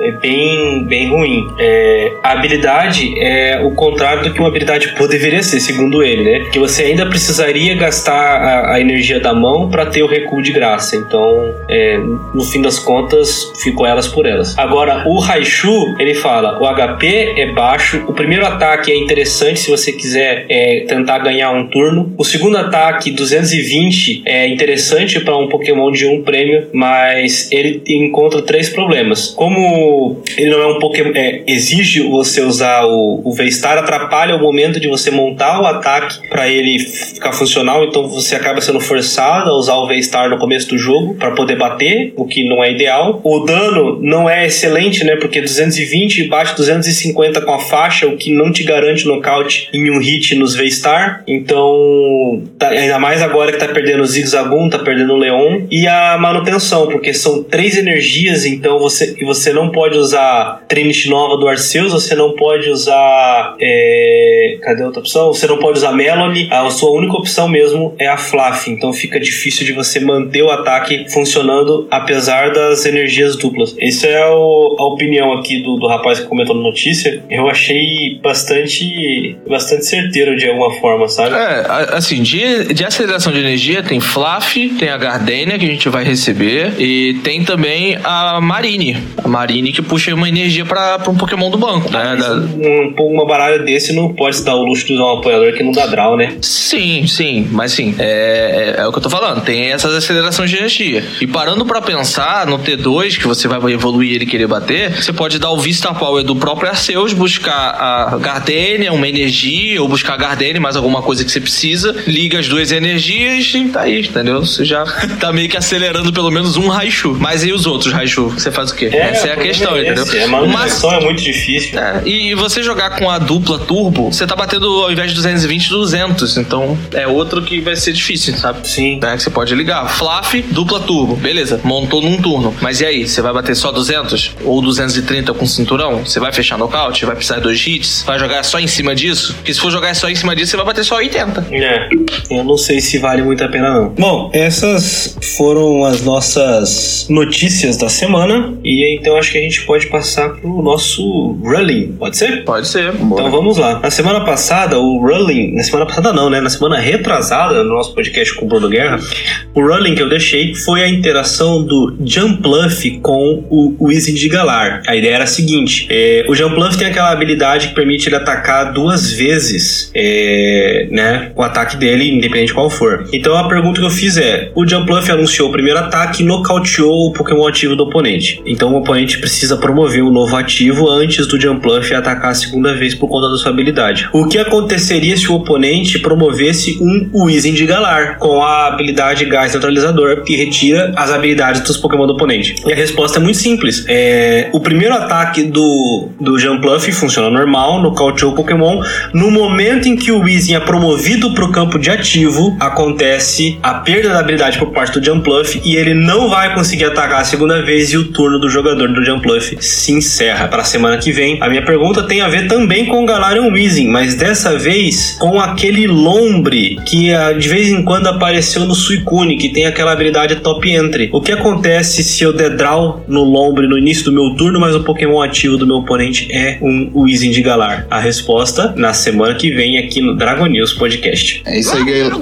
Speaker 1: é bem, bem ruim. É, a habilidade é o contrário do que uma habilidade pô deveria ser, segundo ele, né? Que você ainda precisaria gastar a, a energia da mão para ter o recuo de graça. Então, é, no fim das contas, ficou elas por elas. Agora, o Raichu, ele fala: o HP é baixo, o primeiro ataque é interessante se você quiser é, tentar ganhar um turno. O segundo ataque, 220, é interessante para um Pokémon de um prêmio, mas ele encontra três problemas. Como ele não é um Pokémon, é, exige você usar o, o V-Star, atrapalha o momento de você montar o ataque para ele ficar funcional, então você acaba sendo forçado a usar o V-Star no começo do jogo para poder bater, o que não é ideal. O dano não é excelente, né? Porque 220 bate 250 com a faixa, o que não te garante nocaute em um hit nos V-Star. Então, tá- ainda mais agora que tá perdendo o Zigzagoon, tá perdendo o Leon. E a manutenção, porque são três energias, então você, você não pode usar Trinity nova do Arceus, você não pode usar. é, cadê a outra opção? Você não pode usar Melody. A sua única opção mesmo é a Fluff. Então fica difícil de você manter o ataque funcionando, apesar das energias duplas. Essa é o- a opinião aqui do, do rapaz que comentou na notícia. Eu achei bastante, bastante certeiro de alguma forma, sabe?
Speaker 2: É, assim, de, de aceleração de energia tem Fluff, tem a Gardenia que a gente vai receber e tem também a Marine. A Marine que puxa uma energia pra, pra um Pokémon do banco, né? Da-
Speaker 1: Um, uma baralha desse não pode se dar o luxo de usar um apoiador que não dá draw, né?
Speaker 2: Sim, sim, mas sim, é, é, é o que eu tô falando, tem essas acelerações de energia. E parando pra pensar no T2, que você vai evoluir ele e querer bater, você pode dar o Vista Power do próprio Arceus, buscar a Gardenia, uma energia, ou buscar a Gardenia, mais alguma coisa que você precisa, liga as duas energias e tá aí, entendeu? Você já tá meio que acelerando pelo menos um Raichu. Mas e os outros Raichu? Você faz o quê? Essa é a questão,
Speaker 1: é
Speaker 2: entendeu?
Speaker 1: A
Speaker 2: máximo-
Speaker 1: manutenção é muito difícil.
Speaker 2: é, e você jogar com a dupla turbo, você tá batendo ao invés de 220, 200. Então é outro que vai ser difícil, sabe?
Speaker 1: Sim.
Speaker 2: Né, que você pode ligar. Fluff, dupla turbo. Beleza, montou num turno. Mas e aí? Você vai bater só 200? Ou 230 com cinturão? Você vai fechar nocaute? Vai precisar de dois hits? Vai jogar só em cima disso? Porque se for jogar só em cima disso, você vai bater só 80.
Speaker 1: É, eu não sei se vale muito a pena não. Bom, essas foram as nossas notícias da semana e então acho que a gente pode passar pro nosso Rulling, pode ser?
Speaker 2: Pode ser.
Speaker 1: Então vamos lá. Na semana passada, o Rulling. Na semana passada, não, né? Na semana retrasada, no nosso podcast com o Bruno Guerra, o Rulling que eu deixei foi a interação do Jumpluff com o Wizard de Galar. A ideia era a seguinte: é, o Jumpluff tem aquela habilidade que permite ele atacar duas vezes, é, né? O ataque dele, independente qual for. Então a pergunta que eu fiz é: o Jumpluff anunciou o primeiro ataque e nocauteou o Pokémon ativo do oponente. Então o oponente precisa promover um novo ativo antes do Jumpluff atacar a segunda vez por conta da sua habilidade. O que aconteceria se o oponente promovesse um Weezing de Galar com a habilidade Gás Neutralizador, que retira as habilidades dos Pokémon do oponente? E a resposta é muito simples. É, o primeiro ataque do, do Jumpluff funciona normal, nocauteou o Pokémon. No momento em que o Weezing é promovido para o campo de ativo, acontece a perda da habilidade por parte do Jumpluff e ele não vai conseguir atacar a segunda vez e o turno do jogador do Jumpluff se encerra. Para a semana que vem, a minha pergunta tem a ver também com Galarian Weezing, mas dessa vez com aquele Lombre que ah, de vez em quando apareceu no Suicune, que tem aquela habilidade Top Entry. O que acontece se eu der draw no Lombre no início do meu turno, mas o Pokémon ativo do meu oponente é um Weezing de Galar? A resposta na semana que vem aqui no Dragon News Podcast.
Speaker 3: É isso aí, galera.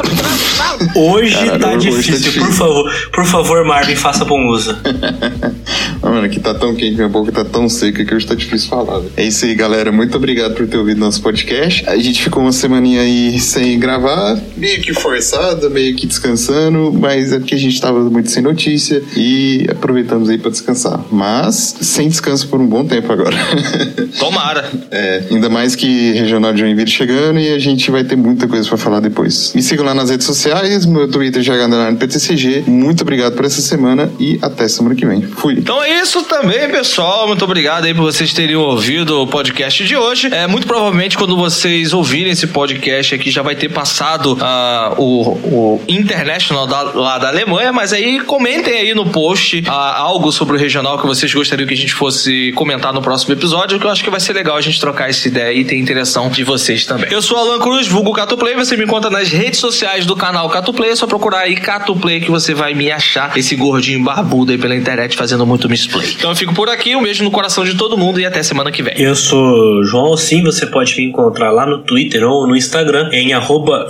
Speaker 1: Hoje
Speaker 3: Caralho, hoje tá
Speaker 1: difícil. Por favor, por favor, Marvin, faça bom uso.
Speaker 3: Ah, mano, aqui tá tão quente, minha boca tá tão seca que hoje tá difícil falar. velho. É isso aí, galera. Muito obrigado por ter ouvido nosso podcast. A gente ficou uma semaninha aí sem gravar, meio que forçado, meio que descansando, mas é porque a gente tava muito sem notícia e aproveitamos aí pra descansar. Mas sem descanso por um bom tempo agora.
Speaker 2: Tomara.
Speaker 3: É, ainda mais que Regional de Joinville chegando e a gente vai ter muita coisa pra falar depois. Me sigam lá nas redes sociais, meu Twitter já é PTCG. Muito obrigado por essa semana e até semana que vem. Fui.
Speaker 2: Então é isso também, pessoal. Muito obrigado aí por vocês terem ouvido o podcast de hoje. É muito provavelmente quando vocês ouvirem esse podcast aqui já vai ter passado ah, o, o International da- lá da Alemanha, mas aí comentem aí no post ah, algo sobre o regional que vocês gostariam que a gente fosse comentar no próximo episódio, que eu acho que vai ser legal a gente trocar essa ideia e ter interação de vocês também. Eu sou Alan Cruz, vulgo Catuplay, você me encontra nas redes sociais do canal Catuplay, é só procurar aí Catuplay que você vai me achar, esse gordinho barbudo aí pela internet fazendo muito misplay. Então eu fico por aqui, um beijo no coração de todo mundo e até semana que vem.
Speaker 1: Eu sou João Alcim, você pode me encontrar lá no Twitter ou no Instagram em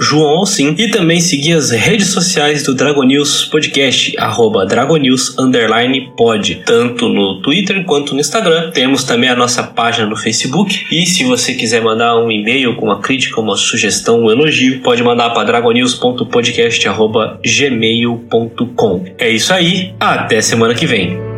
Speaker 1: João Alcim e também seguir as redes sociais do Dragon News Podcast, arroba Dragon News underline pod, tanto no Twitter quanto no Instagram. Temos também a nossa página no Facebook e se você quiser mandar um e-mail com uma crítica, uma sugestão, um elogio, pode mandar para dragonews.podcast arroba gmail.com. É isso aí, até semana que vem.